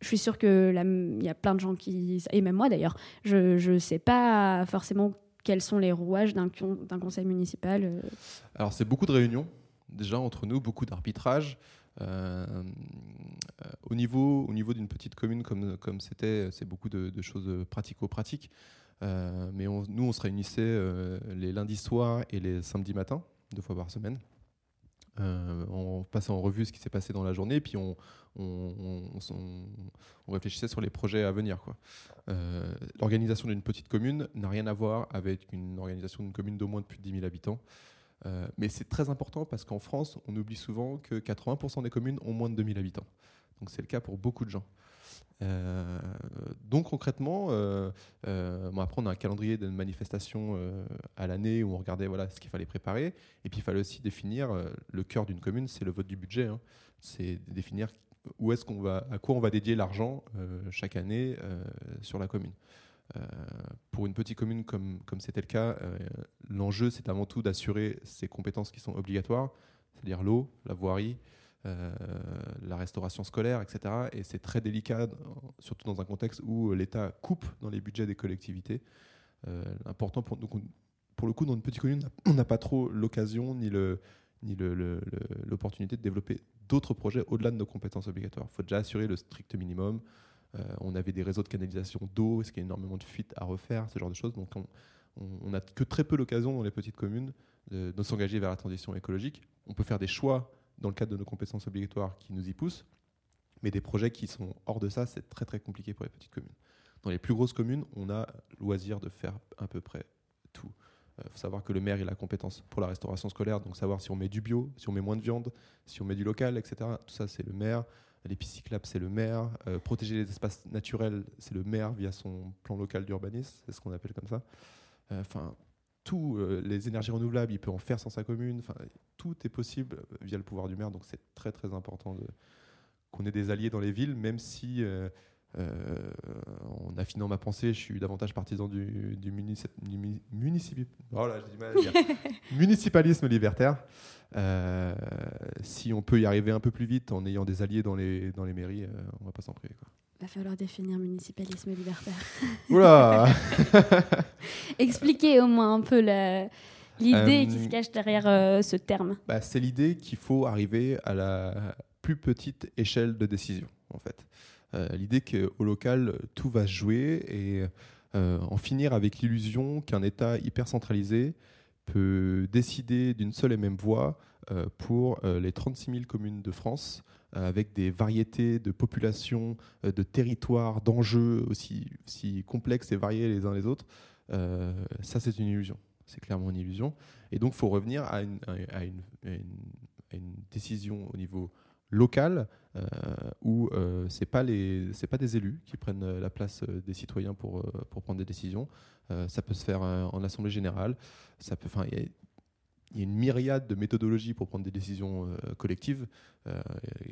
Speaker 3: Je suis sûre que là, il y a plein de gens qui. Et même moi d'ailleurs, je ne sais pas forcément quels sont les rouages d'un con- d'un conseil municipal. euh.
Speaker 6: Alors, c'est beaucoup de réunions, déjà entre nous, beaucoup d'arbitrage. Euh, euh, au niveau, au niveau d'une petite commune comme comme c'était, c'est beaucoup de, choses pratico-pratiques. Euh, mais nous, on se réunissait les lundis soirs et les samedis matins, deux fois par semaine. Euh, on passait en revue ce qui s'est passé dans la journée, puis on, réfléchissait sur les projets à venir. Euh, L'organisation d'une petite commune n'a rien à voir avec une organisation d'une commune d'au moins de plus de 10 000 habitants. Euh, mais c'est très important parce qu'en France, on oublie souvent que 80% des communes ont moins de 2000 habitants. Donc c'est le cas pour beaucoup de gens. Euh, donc concrètement, euh, euh, après on a un calendrier de manifestations à l'année où on regardait voilà, ce qu'il fallait préparer. Et puis il fallait aussi définir le cœur d'une commune, c'est le vote du budget. Hein. C'est définir où est-ce qu'on va, à quoi on va dédier l'argent chaque année sur la commune. pour une petite commune comme comme c'était le cas, l'enjeu c'est avant tout d'assurer ces compétences qui sont obligatoires, c'est-à-dire l'eau, la voirie, euh, la restauration scolaire, etc. Et c'est très délicat, surtout dans un contexte où l'État coupe dans les budgets des collectivités. Euh, important pour, pour le coup, dans une petite commune, on n'a pas trop l'occasion ni le ni l'opportunité de développer d'autres projets au-delà de nos compétences obligatoires. Il faut déjà assurer le strict minimum. Euh, on avait des réseaux de canalisation d'eau, ce qui a énormément de fuites à refaire, ce genre de choses. Donc on n'a que très peu l'occasion dans les petites communes de s'engager vers la transition écologique. On peut faire des choix dans le cadre de nos compétences obligatoires qui nous y poussent. Mais des projets qui sont hors de ça, c'est très très compliqué pour les petites communes. Dans les plus grosses communes, on a loisir de faire à peu près tout. Il euh, faut savoir que le maire il a la compétence pour la restauration scolaire, donc savoir si on met du bio, si on met moins de viande, si on met du local, etc. Tout ça, c'est le maire. Les pistes c'est le maire. Euh, protéger les espaces naturels, c'est le maire via son plan local d'urbanisme, c'est ce qu'on appelle comme ça. Euh, enfin, tout, euh, les énergies renouvelables, il peut en faire sans sa commune. Enfin, tout est possible via le pouvoir du maire. Donc c'est très très important qu'on ait des alliés dans les villes, même si, euh, euh, en affinant ma pensée, je suis davantage partisan du, du, oh municipalisme libertaire. si on peut y arriver un peu plus vite en ayant des alliés dans les, dans les mairies, on ne va pas s'en priver. Quoi.
Speaker 3: Va falloir définir municipalisme libertaire.
Speaker 6: Oula
Speaker 3: Expliquez au moins un peu l'idée qui se euh, cache derrière euh, ce terme.
Speaker 6: Bah, c'est l'idée qu'il faut arriver à la plus petite échelle de décision, en fait. Euh, l'idée qu'au local, tout va se jouer et en finir avec l'illusion qu'un État hyper centralisé peut décider d'une seule et même voix pour les 36 000 communes de France avec des variétés de populations, euh, de territoires, d'enjeux aussi, complexes et variés les uns les autres, euh, ça c'est une illusion. C'est clairement une illusion. Et donc il faut revenir à une, décision au niveau local où euh, c'est pas pas des élus qui prennent la place des citoyens pour prendre des décisions ça peut se faire en assemblée générale ça peut une myriade de méthodologies pour prendre des décisions euh, collectives euh,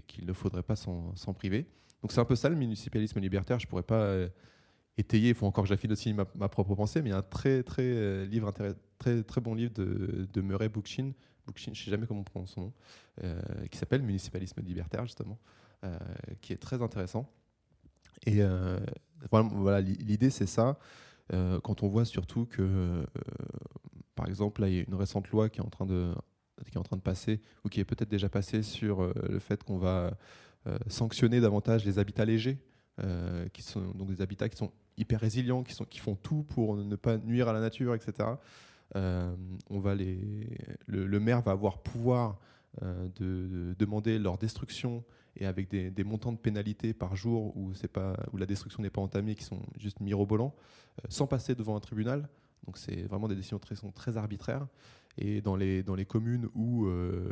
Speaker 6: qu'il ne faudrait pas s'en priver. Donc c'est un peu ça le municipalisme libertaire. Je ne pourrais pas euh, étayer, il faut encore que j'affine aussi ma, propre pensée, mais il y a un très, très, livre très, très bon livre de, de Murray Bookchin, Bookchin je ne sais jamais comment on prononce son nom, qui s'appelle Municipalisme libertaire, justement, qui est très intéressant. Et voilà, l'idée c'est ça. quand on voit surtout que par exemple, là, il y a une récente loi qui est en train de, qui est en train de passer, ou qui est peut-être déjà passée sur euh, le fait qu'on va euh, sanctionner davantage les habitats légers, euh, qui sont donc des habitats qui sont hyper résilients, qui, sont, qui font tout pour ne pas nuire à la nature, etc. on va les, le, maire va avoir pouvoir de, demander leur destruction et avec des, montants de pénalité par jour où, pas, où la destruction n'est pas entamée, qui sont juste mirobolants, sans passer devant un tribunal. Donc c'est vraiment des décisions très, sont très arbitraires. Et dans les, dans les communes où, euh,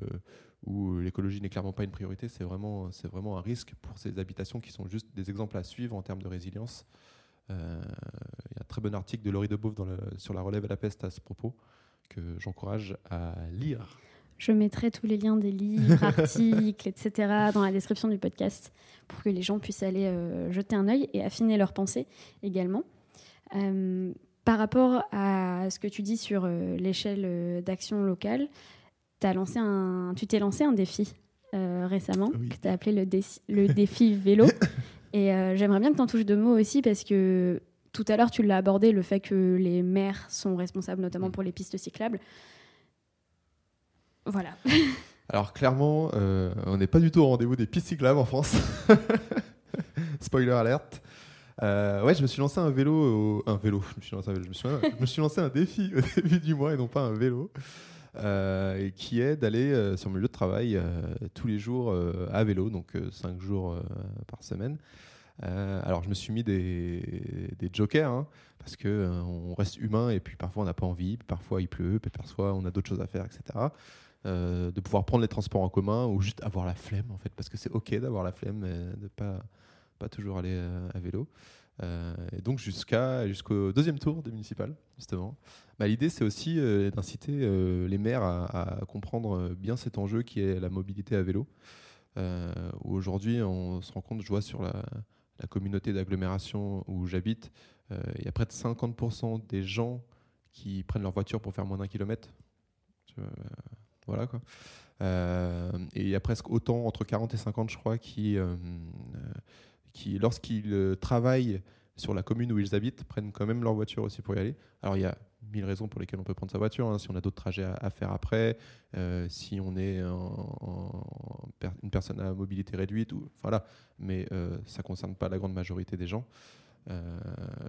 Speaker 6: où l'écologie n'est clairement pas une priorité, c'est vraiment, vraiment un risque pour ces habitations qui sont juste des exemples à suivre en termes de résilience. Euh, il y a un très bon article de Laurie Debouve dans sur la relève à la peste à ce propos que j'encourage à lire.
Speaker 3: Je mettrai tous les liens des livres, articles, etc. dans la description du podcast pour que les gens puissent aller euh, jeter un œil et affiner leurs pensées également. Par rapport à ce que tu dis sur euh, l'échelle euh, d'action locale, as lancé un, tu t'es lancé un défi euh, récemment que tu as appelé le, le défi vélo. Et j'aimerais bien que tu en touches deux mots aussi parce que tout à l'heure tu l'as abordé, le fait que les maires sont responsables notamment mm. pour les pistes cyclables. Voilà.
Speaker 6: Alors clairement, on n'est pas du tout au rendez-vous des pistes cyclables en France. Spoiler alerte. Euh, ouais, je me suis lancé un vélo, un vélo. Je me suis lancé un, défi au début du mois et non pas un vélo, euh, qui est d'aller euh, sur mon lieu de travail tous les jours à vélo, donc 5 jours par semaine. alors je me suis mis des, jokers hein, parce que on reste humain et puis parfois on n'a pas envie, parfois il pleut, puis parfois on a d'autres choses à faire, etc. de pouvoir prendre les transports en commun ou juste avoir la flemme en fait parce que c'est ok d'avoir la flemme de pas toujours aller à vélo. et donc jusqu'à jusqu'au deuxième tour des municipales, justement. Bah, L'idée, c'est aussi d'inciter les maires à, comprendre bien cet enjeu qui est la mobilité à vélo. Aujourd'hui, on se rend compte, je vois sur la, communauté d'agglomération où j'habite, il y a près de 50% des gens qui prennent leur voiture pour faire moins d'un kilomètre. voilà quoi. Euh, et il y a presque autant, entre 40 et 50, je crois, qui, euh, qui lorsqu'ils euh, travaillent sur la commune où ils habitent, prennent quand même leur voiture aussi pour y aller. Alors il y a mille raisons pour lesquelles on peut prendre sa voiture, hein. si on a d'autres trajets à, faire après, si on est une personne à mobilité réduite, ou, voilà. mais ça ne concerne pas la grande majorité des gens. Euh,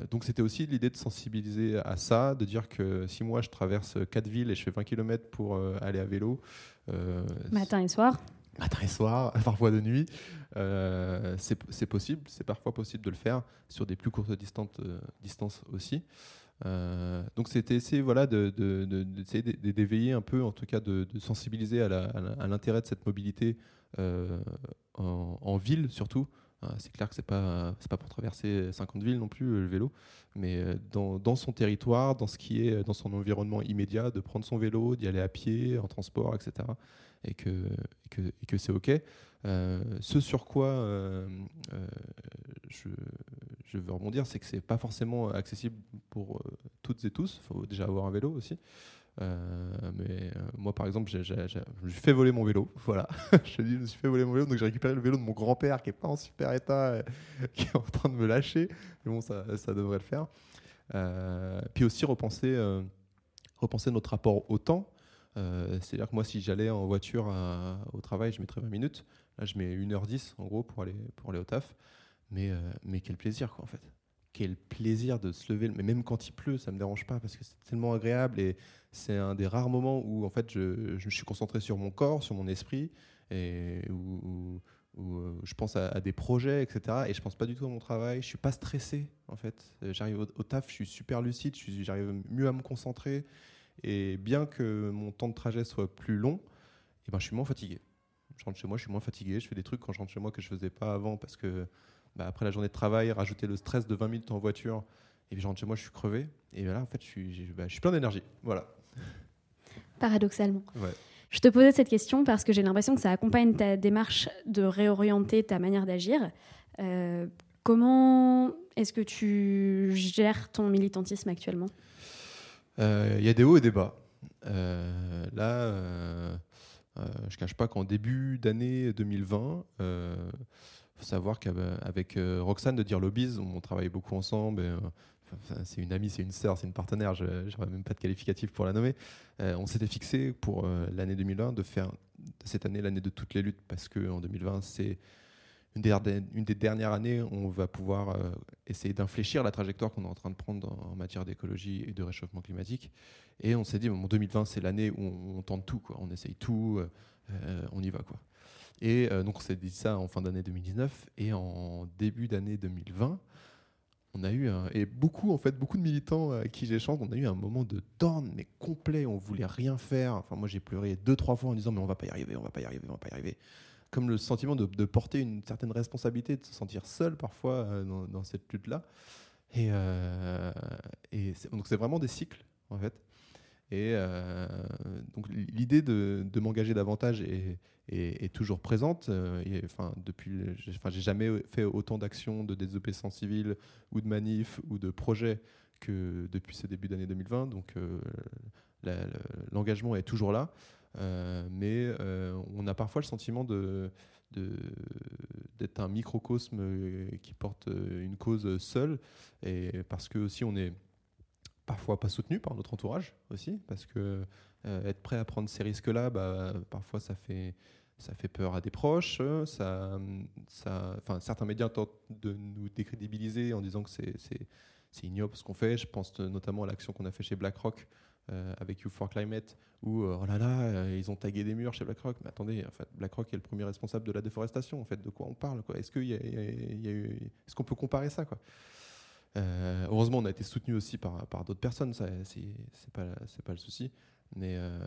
Speaker 6: donc c'était aussi l'idée de sensibiliser à ça, de dire que si moi je traverse quatre villes et je fais 20 km pour euh, aller à vélo.
Speaker 3: Euh, matin et soir
Speaker 6: Matin et soir, parfois de nuit, c'est possible, c'est parfois possible de le faire sur des plus courtes distances, distances aussi. donc c'était essayer voilà, d'éveiller un peu, en tout cas de, sensibiliser à l'intérêt de cette mobilité en, ville surtout, c'est clair que c'est pas pas pour traverser 50 villes non plus le vélo, mais euh, dans, dans, son territoire, dans ce qui est dans son environnement immédiat, de prendre son vélo, d'y aller à pied, en transport, etc. Et que, que, et que c'est ok. Euh, ce sur quoi euh, je, je, veux rebondir, c'est que c'est pas forcément accessible pour toutes et tous. Il faut déjà avoir un vélo aussi. Euh, mais euh, moi, par exemple, j'ai, je me suis fait voler mon vélo. Voilà, je me suis fait voler mon vélo, donc j'ai récupéré le vélo de mon grand-père qui est pas en super état, qui est en train de me lâcher. Mais bon, ça, ça devrait le faire. Euh, puis aussi repenser, repenser notre rapport au temps. c'est-à-dire que moi, si j'allais en voiture au travail, je mettrais 20 minutes. Là, je mets 1h10 en gros pour aller, pour aller au taf. Mais, mais quel plaisir, quoi, en fait quel plaisir de se lever. Mais même quand il pleut, ça me dérange pas parce que c'est tellement agréable et c'est un des rares moments où en fait je, je, suis concentré sur mon corps, sur mon esprit et où, euh, je pense à, des projets, etc. Et je pense pas du tout à mon travail. Je suis pas stressé en fait. J'arrive au, taf, je suis super lucide, j'arrive mieux à me concentrer et bien que mon temps de trajet soit plus long, et eh ben je suis moins fatigué. Je rentre chez moi, je suis moins fatigué. Je fais des trucs quand je rentre chez moi que je faisais pas avant parce que bah, après la journée de travail, rajouter le stress de 20 minutes en voiture, et puis je rentre chez moi, je suis crevé. Et là, en fait, je suis, bah, je suis plein d'énergie. Voilà.
Speaker 3: Paradoxalement. Je te posais cette question parce que j'ai l'impression que ça accompagne ta démarche de réorienter ta manière d'agir. Euh, comment est-ce que tu gères ton militantisme actuellement?
Speaker 6: Euh, Il y a des hauts et des bas. Euh, là, je ne cache pas qu'en début d'année 2020, savoir qu'avec euh, Roxane de Dire Lobbies, on travaille beaucoup ensemble. Euh, c'est une amie, c'est une sœur, c'est une partenaire, je n'aurais même pas de qualificatif pour la nommer. Euh, on s'était fixé pour l'année 2020 de faire cette année l'année de toutes les luttes parce qu'en 2020, c'est une des, dernières années où on va pouvoir essayer d'infléchir la trajectoire qu'on est en train de prendre en, matière d'écologie et de réchauffement climatique. Et on s'est dit, bon, 2020, c'est l'année où on, tente tout, quoi. on essaye tout, on y va. Quoi. Et euh, donc on s'est dit ça en fin d'année 2019 et en début d'année 2020, on a eu et beaucoup en fait beaucoup de militants à qui j'échange, on a eu un moment de down mais complet, on voulait rien faire. Enfin moi j'ai pleuré deux trois fois en disant mais on va pas y arriver, on va pas y arriver, on va pas y arriver. Comme le sentiment de, porter une certaine responsabilité, de se sentir seul parfois euh, dans, cette lutte là. Et, euh, et donc c'est vraiment des cycles en fait. Et donc l'idée de, m'engager davantage est, toujours présente. Euh, enfin, depuis, j'ai jamais fait autant d'actions de désobéissance civile ou de manifs ou de projets que depuis ce début d'année 2020. Donc, euh, l'engagement est toujours là. Euh, mais on a parfois le sentiment d'être un microcosme qui porte une cause seule, et parce que aussi on est parfois pas soutenu par notre entourage aussi, parce que euh, être prêt à prendre ces risques-là, bah, parfois ça fait, ça fait peur à des proches. Ça, enfin, certains médias tentent de nous décrédibiliser en disant que c'est ignoble ce qu'on fait. Je pense notamment à l'action qu'on a fait chez BlackRock euh, avec You for Climate, où euh, oh là là, ils ont tagué des murs chez BlackRock. Mais attendez, en fait, BlackRock est le premier responsable de la déforestation. En fait, de quoi on parle Est-ce qu'on peut comparer ça euh, heureusement, on a été soutenu aussi par, d'autres personnes, c'est pas, le souci. Mais euh,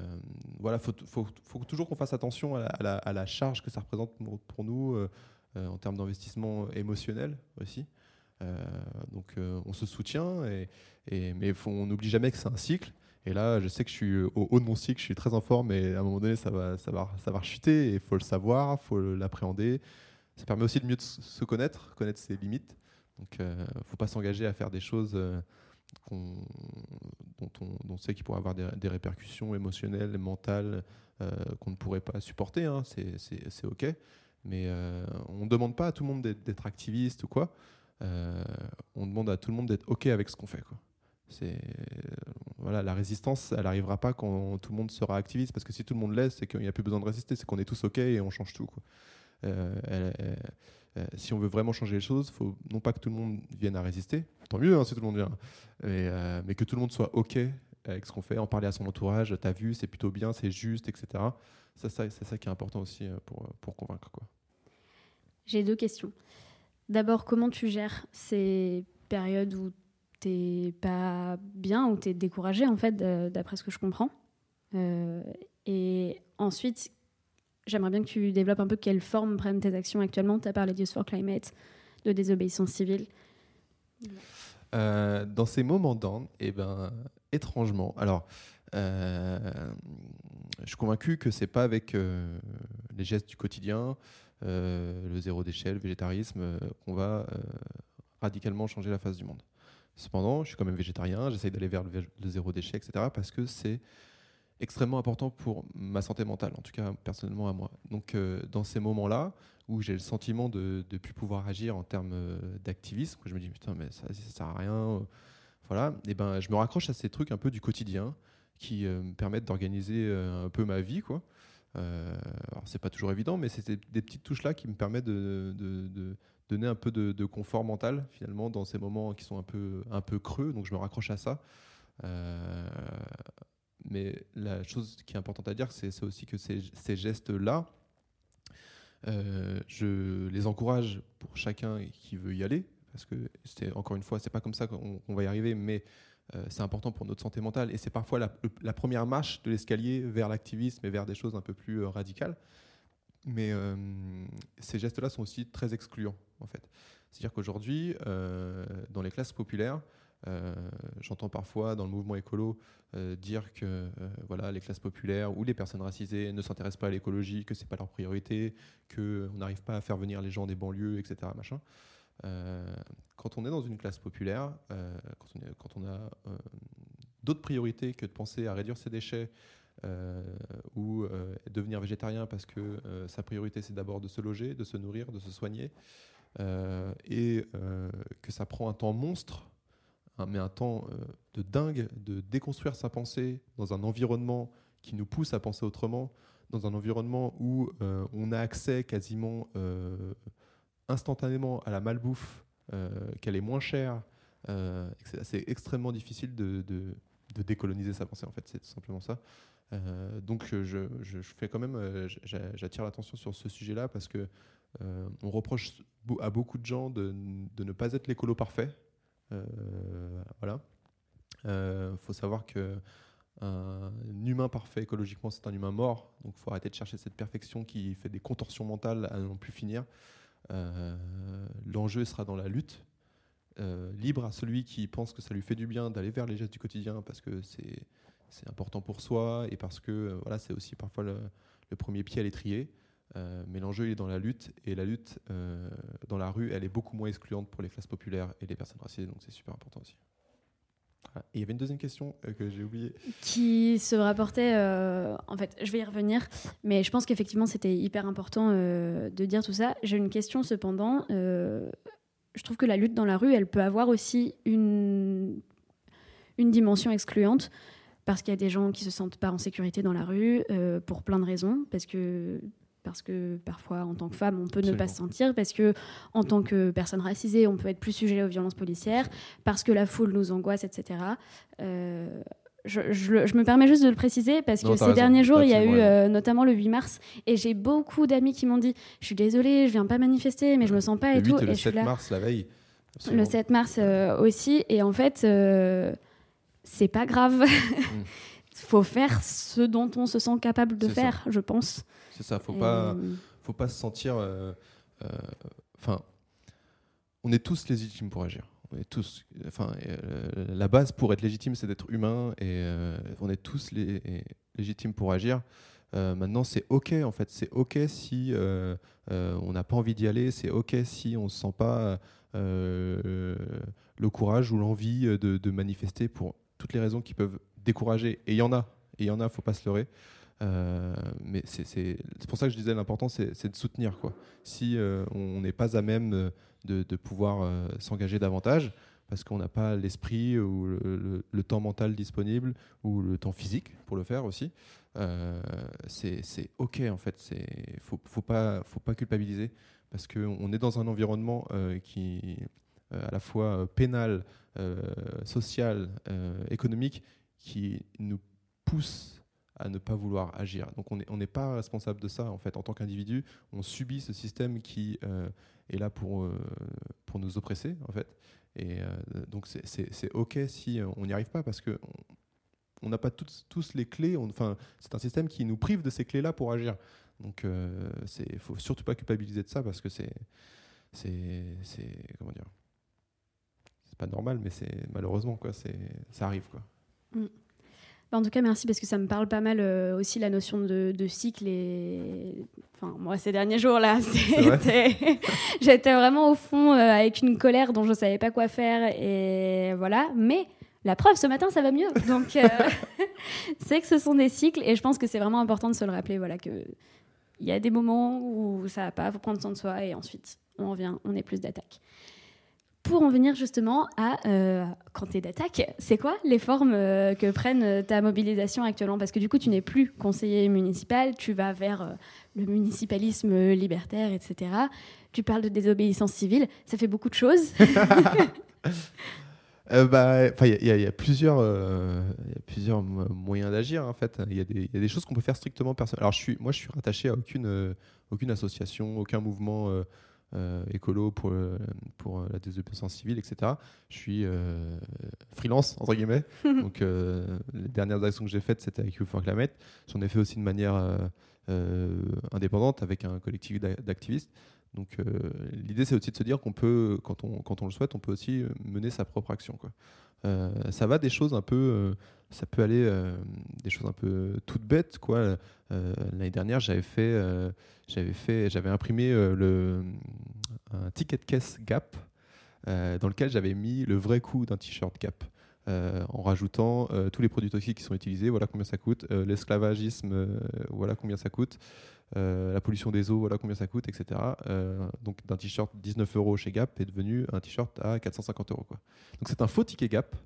Speaker 6: voilà, il faut, faut, toujours qu'on fasse attention à la, charge que ça représente pour, nous. Euh, en termes d'investissement émotionnel aussi. donc on se soutient, mais on n'oublie jamais que c'est un cycle. Et là, je sais que je suis au haut de mon cycle, je suis très en forme, mais à un moment donné, ça va, ça va, ça. Il faut le savoir, il faut l'appréhender. Ça permet aussi de mieux se connaître, connaître ses limites. Donc, ne faut pas s'engager à faire des choses dont, on, sait qu'il pourrait avoir des, répercussions émotionnelles, mentales, euh, qu'on ne pourrait pas supporter. Hein. c'est OK. Mais euh, on ne demande pas à tout le monde d'être activiste ou quoi. Euh, on demande à tout le monde d'être OK avec ce qu'on fait. La résistance, elle n'arrivera pas quand tout le monde sera activiste, parce que si tout le monde laisse, c'est qu'il n'y a plus besoin de résister, c'est qu'on est tous ok et on change tout. Euh, si on veut vraiment changer les choses, faut non pas que tout le monde vienne à résister, tant mieux hein, si tout le monde vient, mais, euh, que tout le monde soit OK avec ce qu'on fait, en parler à son entourage, t'as vu, c'est plutôt bien, c'est juste, etc. C'est ça qui est important aussi euh, pour, convaincre.
Speaker 3: J'ai deux questions. D'abord, comment tu gères ces périodes où t'es pas bien, où tu es découragé, en fait, d'après ce que je comprends? Et ensuite, J'aimerais bien que tu développes un peu quelle forme prennent tes actions actuellement. Tu as parlé d'Use for Climate, de désobéissance civile.
Speaker 6: Euh, dans ces moments d'an, eh ben, étrangement, alors, euh, je suis convaincu que c'est pas avec euh, les gestes du quotidien, le zéro déchet, le végétarisme, qu'on va radicalement changer la face du monde. Cependant, je suis quand même végétarien, j'essaye d'aller vers le, zéro déchet, etc., parce que c'est extrêmement important pour ma santé mentale, en tout cas personnellement à moi. Donc euh, dans ces moments-là, où j'ai le sentiment de ne plus pouvoir agir en termes euh, d'activisme, je me dis putain mais ça, ça sert à rien, euh, voilà, et ben je me raccroche à ces trucs un peu du quotidien qui me permettent d'organiser un peu ma vie, quoi. alors c'est pas toujours évident, mais c'est des, petites touches là qui me permettent de, de, donner un peu de, confort mental finalement dans ces moments qui sont un peu un peu creux, donc je me raccroche à ça. Mais la chose qui est importante à dire, c'est aussi que ces, gestes-là, euh, je les encourage pour chacun qui veut y aller, parce que encore une fois, c'est pas comme ça qu'on va y arriver, mais euh, c'est important pour notre santé mentale et c'est parfois la, première marche de l'escalier vers l'activisme et vers des choses un peu plus euh, radicales. Mais ces gestes-là sont aussi très excluants, en fait. C'est-à-dire qu'aujourd'hui, dans les classes populaires, j'entends parfois dans le mouvement écolo euh, dire que euh, voilà, les classes populaires ou les personnes racisées ne s'intéressent pas à l'écologie, que c'est pas leur priorité, qu'on n'arrive pas à faire venir les gens des banlieues, etc. Machin. quand on est dans une classe populaire, quand, on, a d'autres priorités que de penser à réduire ses déchets ou devenir végétarien parce que sa priorité c'est d'abord de se loger, de se nourrir, de se soigner, et que ça prend un temps monstre mais un temps euh, de dingue de déconstruire sa pensée dans un environnement qui nous pousse à penser autrement, dans un environnement où euh, on a accès quasiment euh, instantanément à la malbouffe, qu'elle est moins chère. c'est extrêmement difficile de, décoloniser sa pensée, en fait, c'est tout simplement ça. donc je, fais quand même, j'attire l'attention sur ce sujet-là parce que on reproche à beaucoup de gens de, de ne pas être l'écolo parfait, voilà. Il euh, faut savoir que un humain parfait écologiquement, c'est un humain mort. Donc il faut arrêter de chercher cette perfection qui fait des contorsions mentales à non plus finir. Euh, l'enjeu sera dans la lutte. libre à celui qui pense que ça lui fait du bien d'aller vers les gestes du quotidien parce que c'est, important pour soi et parce que voilà, c'est aussi parfois le premier pied à l'étrier. Euh, mais l'enjeu est dans la lutte, et la lutte euh, dans la rue, elle est beaucoup moins excluante pour les classes populaires et les personnes racisées, donc c'est super important aussi. Il y avait une deuxième question euh, que j'ai oubliée.
Speaker 3: Qui se rapportait, en fait, je vais y revenir, mais je pense qu'effectivement c'était hyper important de dire tout ça. J'ai une question cependant. je trouve que la lutte dans la rue, elle peut avoir aussi une, une dimension excluante parce qu'il y a des gens qui se sentent pas en sécurité dans la rue pour plein de raisons, parce que parce que parfois, en tant que femme, on peut ne pas se sentir, parce que en tant que personne racisée, on peut être plus sujet aux violences policières, parce que la foule nous angoisse, etc. Euh, je, me permets juste de le préciser parce que ces derniers jours, il y a eu euh, notamment le 8 mars, et j'ai beaucoup d'amis qui m'ont dit Je suis désolée, je viens pas manifester, mais je me sens pas
Speaker 6: le
Speaker 3: et 8
Speaker 6: tout. Et le 7 mars, la veille.
Speaker 3: Le 7 mars euh, aussi, et en fait, c'est pas grave. Il faut faire ce dont on se sent capable de faire, je pense.
Speaker 6: C'est ça, faut pas, faut pas se sentir. Euh, enfin, on est tous légitimes pour agir. On est tous, enfin, la base pour être légitime, c'est d'être humain, et on est tous les, légitimes pour agir. maintenant, c'est ok en fait. C'est ok si on n'a pas envie d'y aller. C'est ok si on ne sent pas le courage ou l'envie de, de, manifester pour toutes les raisons qui peuvent décourager. Et il y en a. Et il y en a. Faut pas se leurrer. Euh, mais c'est pour ça que je disais l'important, c'est de soutenir. Quoi. Si euh, on n'est pas à même de, de pouvoir euh, s'engager davantage, parce qu'on n'a pas l'esprit ou le, temps mental disponible ou le temps physique pour le faire aussi, c'est OK en fait. Il faut, faut, pas, faut pas culpabiliser parce qu'on est dans un environnement qui à la fois pénal, social, économique, qui nous pousse à ne pas vouloir agir. Donc on n'est pas responsable de ça en fait en tant qu'individu. On subit ce système qui euh, est là pour, euh, pour nous oppresser en fait. Et euh, donc c'est ok si on n'y arrive pas parce que on n'a pas tous, tous les clés. Enfin c'est un système qui nous prive de ces clés là pour agir. Donc il faut surtout pas culpabiliser de ça parce que c'est c'est comment dire c'est pas normal mais c'est malheureusement quoi ça arrive quoi.
Speaker 3: Mm. En tout cas, merci parce que ça me parle pas mal euh, aussi la notion de, cycle et enfin moi ces derniers jours là, j'étais vraiment au fond euh, avec une colère dont je savais pas quoi faire et voilà. Mais la preuve ce matin ça va mieux. Donc euh, c'est que ce sont des cycles et je pense que c'est vraiment important de se le rappeler. Voilà que il y a des moments où ça va pas, faut prendre soin de soi et ensuite on revient, on est plus d'attaque pour en venir justement à euh, quand tu es d'attaque, c'est quoi les formes euh, que prennent ta mobilisation actuellement? Parce que du coup, tu n'es plus conseiller municipal, tu vas vers euh, le municipalisme libertaire, etc. Tu parles de désobéissance civile, ça fait beaucoup de choses.
Speaker 6: bah, il y, a plusieurs, y a plusieurs moyens d'agir en fait. Il y, y, a des choses qu'on peut faire strictement personnellement. Alors je suis, moi, je suis rattaché à aucune, aucune association, aucun mouvement euh, écolo pour, euh, pour euh, la désobéissance civile, etc. Je suis freelance, entre guillemets. Donc, les dernières actions que j'ai faites, c'était avec You for Climate. J'en ai fait aussi de manière indépendante avec un collectif d'activistes. Donc l'idée c'est aussi de se dire qu'on peut, quand on, quand on le souhaite, on peut aussi mener sa propre action. Quoi. Ça va des choses un peu, ça peut aller des choses un peu toutes bêtes. Quoi. L'année dernière j'avais fait j'avais fait, j'avais imprimé euh, le, un ticket de caisse Gap euh, dans lequel j'avais mis le vrai coût d'un t-shirt Gap. Euh, en rajoutant tous les produits toxiques qui sont utilisés, voilà combien ça coûte, l'esclavagisme, voilà combien ça coûte, la pollution des eaux, voilà combien ça coûte, etc. donc d'un t-shirt 19 euros chez Gap est devenu un t-shirt à 450 euros. Donc c'est un faux ticket Gap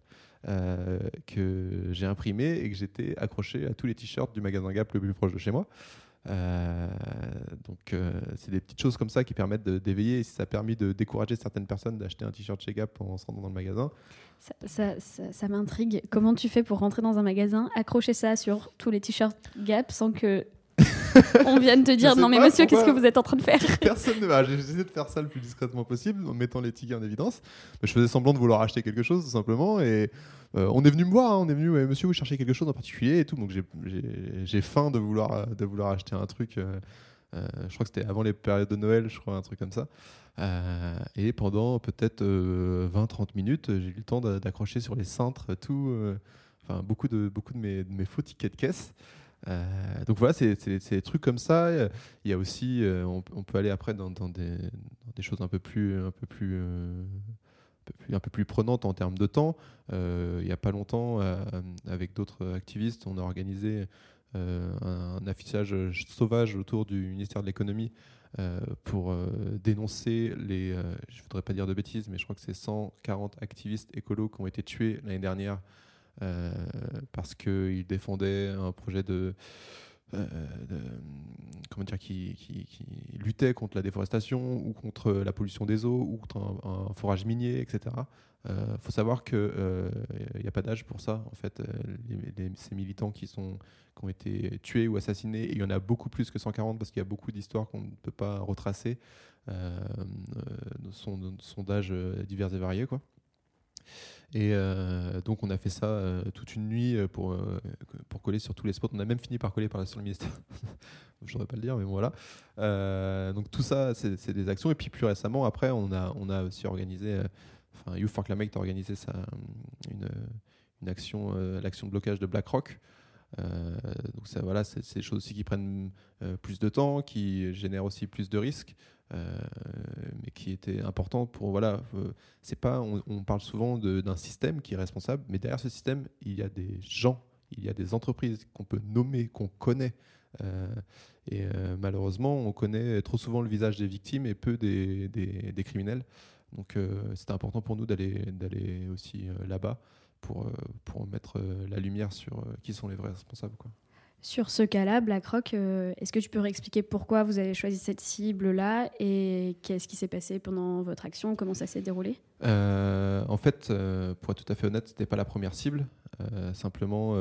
Speaker 6: que j'ai imprimé et que j'étais accroché à tous les t-shirts du magasin Gap le plus proche de chez moi. Euh, donc, euh, c'est des petites choses comme ça qui permettent d'éveiller. Et ça a permis de décourager certaines personnes d'acheter un t-shirt chez Gap en se rendant dans le magasin.
Speaker 3: Ça, ça, m'intrigue. Comment tu fais pour rentrer dans un magasin, accrocher ça sur tous les t-shirts Gap sans que on vienne te dire non mais monsieur qu'est-ce que vous êtes en train de faire?
Speaker 6: Personne ne va. J'ai essayé de faire ça le plus discrètement possible en mettant les tickets en évidence. Mais je faisais semblant de vouloir acheter quelque chose tout simplement et euh, on est venu me voir, hein, on est venu, monsieur, vous cherchez quelque chose en particulier et tout. Donc j'ai faim de vouloir, de vouloir acheter un truc. Euh, euh, je crois que c'était avant les périodes de Noël, je crois, un truc comme ça. et pendant peut-être 20-30 minutes, j'ai eu le temps d'accrocher sur les cintres tout, enfin beaucoup de, beaucoup de mes, de mes faux tickets de caisse. Donc voilà, c'est des trucs comme ça. Il y a aussi, on, peut aller après dans, des, choses un peu plus, un peu plus un peu plus prenante en termes de temps. Euh, il n'y a pas longtemps, euh, avec d'autres activistes, on a organisé euh, un, affichage sauvage autour du ministère de l'économie pour dénoncer les, je voudrais pas dire de bêtises, mais je crois que c'est 140 activistes écolos qui ont été tués l'année dernière parce qu'ils défendaient un projet de euh, comment dire, qui, qui, luttait contre la déforestation ou contre la pollution des eaux ou contre un, forage minier, etc. Il euh, faut savoir qu'il n'y euh, a pas d'âge pour ça. En fait, ces militants qui, sont, qui ont été tués ou assassinés, il y en a beaucoup plus que 140 parce qu'il y a beaucoup d'histoires qu'on ne peut pas retracer, sont, sont d'âges divers et variés. Quoi. Et donc on a fait ça toute une nuit pour, pour coller sur tous les spots. On a même fini par coller par sur le ministère. Je voudrais pas le dire, mais bon, voilà. donc tout ça, c'est des actions. Et puis plus récemment, après, on a, on a aussi organisé, enfin, Youth for Climate a organisé une, action, l'action de blocage de BlackRock. Euh, donc voilà, c'est des choses aussi qui prennent euh, plus de temps, qui génèrent aussi plus de risques, euh, mais qui étaient importantes pour voilà. c'est pas, on, parle souvent d'un système qui est responsable, mais derrière ce système, il y a des gens, il y a des entreprises qu'on peut nommer, qu'on connaît. et malheureusement, on connaît trop souvent le visage des victimes et peu des, des, criminels. Donc c'était important pour nous d'aller aussi là-bas pour, euh, pour mettre euh, la lumière sur euh, qui sont les vrais responsables. Quoi.
Speaker 3: Sur ce cas-là, BlackRock, est-ce que tu peux réexpliquer pourquoi vous avez choisi cette cible-là et qu'est-ce qui s'est passé pendant votre action? Comment ça s'est déroulé?
Speaker 6: En fait, pour être tout à fait honnête, ce n'était pas la première cible. simplement,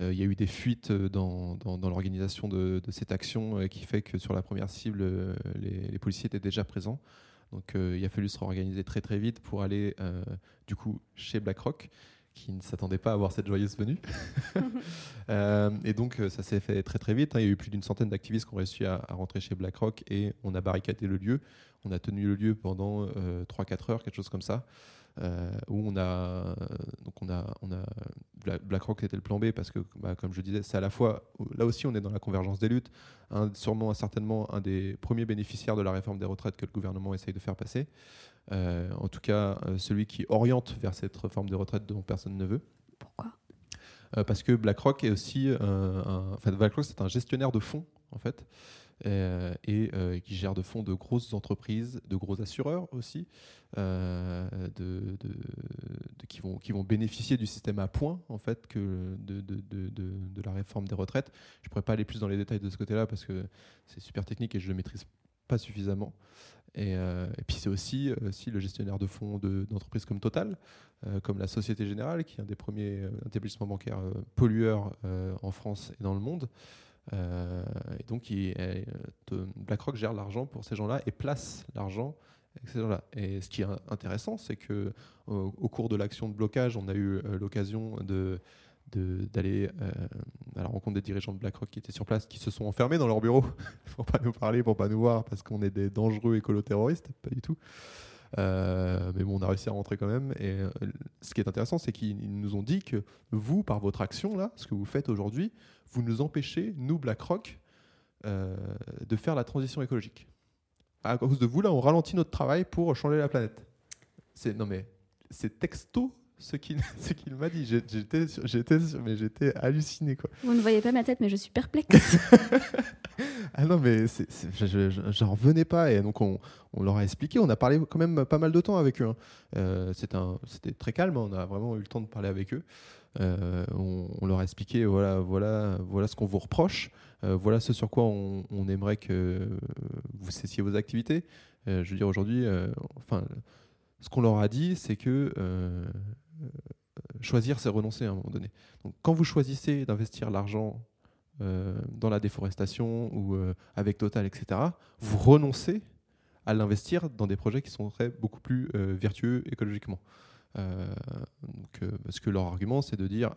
Speaker 6: il y a eu des fuites dans, dans, l'organisation de, cette action qui fait que sur la première cible, les, les policiers étaient déjà présents. Donc il a fallu se réorganiser très très vite pour aller du coup chez BlackRock qui ne s'attendait pas à avoir cette joyeuse venue. Euh, et donc, euh, ça s'est fait très très vite. Hein. Il y a eu plus d'une centaine d'activistes qui ont réussi à, rentrer chez BlackRock et on a barricadé le lieu. On a tenu le lieu pendant 3-4 euh, heures, quelque chose comme ça. où on a donc on a on a BlackRock était le plan B parce que bah, comme je disais c'est à la fois là aussi on est dans la convergence des luttes sûrement certainement un des premiers bénéficiaires de la réforme des retraites que le gouvernement essaye de faire passer euh, en tout cas euh, celui qui oriente vers cette réforme des retraites dont personne ne veut.
Speaker 3: Pourquoi?
Speaker 6: Euh, Parce que BlackRock est aussi un, enfin, BlackRock c'est un gestionnaire de fonds en fait. et qui gère de fonds de grosses entreprises, de gros assureurs aussi, de, qui, vont, qui vont bénéficier du système à points en fait que de, de, la réforme des retraites. Je ne pourrais pas aller plus dans les détails de ce côté-là parce que c'est super technique et je ne le maîtrise pas suffisamment. Euh, et, puis c'est aussi, aussi, le gestionnaire de fonds d'entreprises comme Total, euh, comme la Société Générale, qui est un des premiers euh, établissements bancaires pollueurs en France et dans le monde. et donc BlackRock gère l'argent pour ces gens-là et place l'argent avec ces gens-là. Et ce qui est intéressant, c'est que au cours de l'action de blocage, on a eu l'occasion de d'aller euh, à la rencontre des dirigeants de BlackRock qui étaient sur place, qui se sont enfermés dans leur bureau pour pas nous parler, pour pas nous voir, parce qu'on est des dangereux écolo-terroristes, pas du tout. Euh, mais bon, on a réussi à rentrer quand même. Et euh, ce qui est intéressant, c'est qu'ils nous ont dit que vous, par votre action là, ce que vous faites aujourd'hui, vous nous empêchez, nous BlackRock, de faire la transition écologique. À cause de vous là, on ralentit notre travail pour changer la planète. C'est non mais c'est texto ce qu'il m'a dit. J'étais mais j'étais halluciné quoi.
Speaker 3: Vous ne voyez pas ma tête, mais je suis perplexe.
Speaker 6: ah non, mais je n'en revenais pas et donc on, on, leur a expliqué. On a parlé quand même pas mal de temps avec eux. Hein. Euh, C'était très calme. On a vraiment eu le temps de parler avec eux. Euh, on, leur a expliqué voilà voilà voilà ce qu'on vous reproche. Euh, voilà ce sur quoi on, on aimerait que vous cessiez vos activités. Euh, je veux dire aujourd'hui, enfin ce qu'on leur a dit, c'est que choisir, c'est renoncer à un moment donné. Donc, quand vous choisissez d'investir l'argent euh, dans la déforestation ou euh, avec Total, etc., vous renoncez à l'investir dans des projets qui sont beaucoup plus vertueux écologiquement. donc, parce que leur argument, c'est de dire,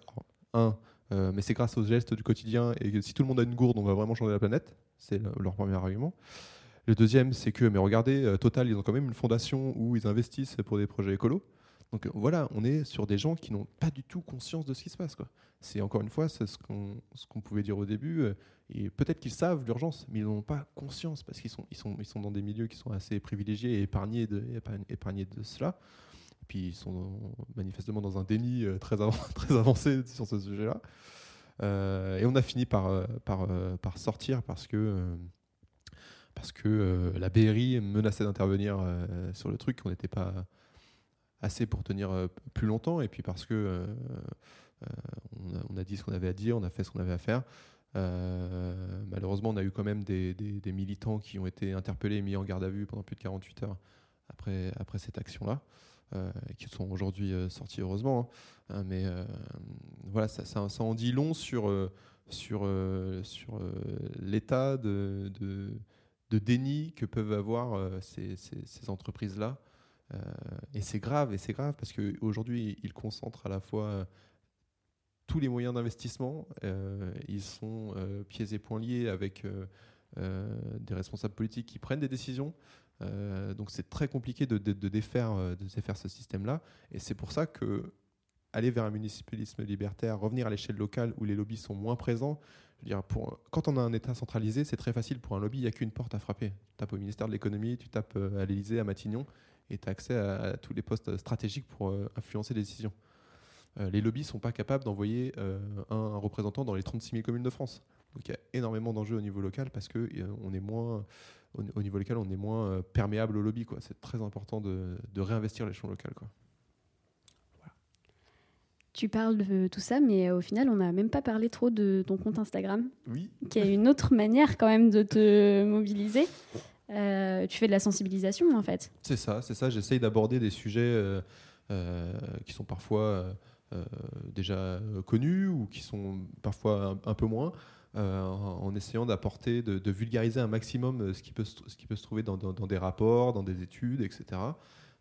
Speaker 6: un, mais c'est grâce aux gestes du quotidien et que si tout le monde a une gourde, on va vraiment changer la planète. C'est leur premier argument. Le deuxième, c'est que, mais regardez, Total, ils ont quand même une fondation où ils investissent pour des projets écolos. Donc euh, voilà, on est sur des gens qui n'ont pas du tout conscience de ce qui se passe. C'est encore une fois ce qu'on pouvait dire au début. Euh, et peut-être qu'ils savent l'urgence, mais ils n'en ont pas conscience parce qu'ils sont, dans des milieux qui sont assez privilégiés et épargnés de, cela. Et puis ils sont manifestement dans un déni euh, très, avancé sur ce sujet-là. et on a fini par, sortir parce que parce que la BRI menaçait d'intervenir sur le truc, on n'était pas assez pour tenir euh, plus longtemps, et puis parce que euh, euh, on a, dit ce qu'on avait à dire, on a fait ce qu'on avait à faire. malheureusement, on a eu quand même des, militants qui ont été interpellés et mis en garde à vue pendant plus de 48 heures après, après cette action-là, qui sont aujourd'hui sortis heureusement. Hein. mais voilà, ça, ça, en dit long sur, sur, sur l'état de, de, déni que peuvent avoir ces entreprises-là et c'est grave, et c'est grave parce qu'aujourd'hui, ils concentrent à la fois tous les moyens d'investissement. ils sont pieds et poings liés avec des responsables politiques qui prennent des décisions. donc c'est très compliqué de, défaire, ce système-là. Et c'est pour ça que aller vers un municipalisme libertaire, revenir à l'échelle locale où les lobbies sont moins présents. Je veux dire, quand on a un État centralisé, c'est très facile pour un lobby, il n'y a qu'une porte à frapper. Tu tapes au ministère de l'économie, tu tapes euh, à l'Élysée, à Matignon, et tu as accès à, tous les postes stratégiques pour euh, influencer les décisions. Euh, les lobbies ne sont pas capables d'envoyer un, représentant dans les 36 000 communes de France. Donc il y a énormément d'enjeux au niveau local parce que on est moins, au, niveau local, on est moins perméable au lobby. C'est très important de, de réinvestir l'échelon local. Quoi.
Speaker 3: Tu parles de tout ça, mais au final, on n'a même pas parlé trop de ton compte Instagram.
Speaker 6: Oui.
Speaker 3: Qui est une autre manière quand même de te mobiliser. Euh, tu fais de la sensibilisation en fait.
Speaker 6: C'est ça, c'est ça. J'essaye d'aborder des sujets euh, euh, qui sont parfois déjà connus ou qui sont parfois un, peu moins. en essayant d'apporter, de, vulgariser un maximum ce qui peut, se trouver dans des rapports, dans des études, etc.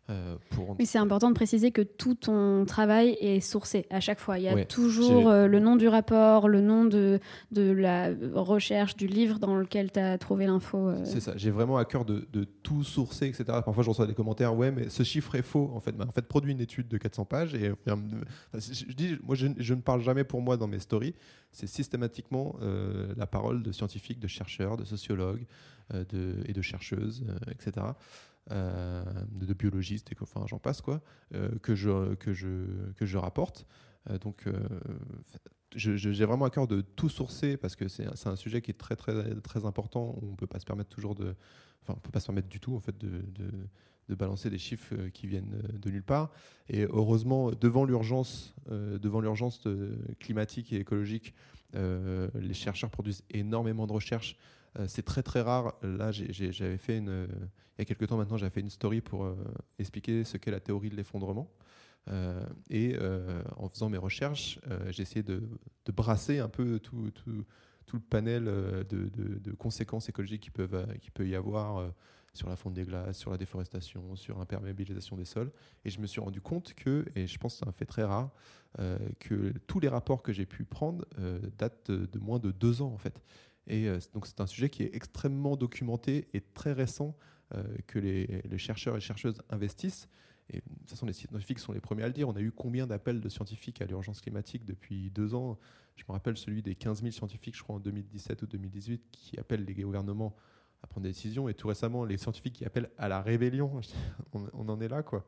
Speaker 3: Euh, Mais c'est important de préciser que tout ton travail est sourcé à chaque fois. Il y a toujours euh, le nom du rapport, le nom de, de la recherche, du livre dans lequel tu as trouvé l'info. Euh.
Speaker 6: C'est ça. J'ai vraiment à cœur de, de, tout sourcer, etc. Parfois, je reçois des commentaires Ouais, mais ce chiffre est faux. En fait, bah, en fait produit une étude de 400 pages. Et je dis, moi, je, je, ne parle jamais pour moi dans mes stories. C'est systématiquement la parole de scientifiques, de chercheurs, de sociologues de, et de chercheuses, etc. Euh, de biologistes, et enfin j'en passe quoi, euh, que, je, que, je, que je rapporte. Euh, donc j'ai vraiment à cœur de tout sourcer parce que c'est un sujet qui est très très très important. On peut pas se permettre toujours de, enfin on peut pas se permettre du tout en fait de, de, de balancer des chiffres qui viennent de nulle part. Et heureusement, devant l'urgence, devant l'urgence climatique et écologique, les chercheurs produisent énormément de recherches euh, c'est très très rare. Là, j'avais fait une, il y a quelques temps maintenant, j'avais fait une story pour euh, expliquer ce qu'est la théorie de l'effondrement. Euh, et en faisant mes recherches, j'ai essayé de, brasser un peu tout, le panel de, conséquences écologiques qui peuvent qui peut y avoir sur la fonte des glaces, sur la déforestation, sur l'imperméabilisation des sols. Et je me suis rendu compte que, et je pense que c'est un fait très rare, que tous les rapports que j'ai pu prendre datent de, moins de deux ans en fait. Et euh, donc c'est un sujet qui est extrêmement documenté et très récent euh, que les, chercheurs et chercheuses investissent. Et de toute façon, les scientifiques sont les premiers à le dire. On a eu combien d'appels de scientifiques à l'urgence climatique depuis deux ans? Je me rappelle celui des 15 000 scientifiques, je crois, en 2017 ou 2018, qui appellent les gouvernements à prendre des décisions. Et tout récemment, les scientifiques qui appellent à la rébellion. on, en est là, quoi.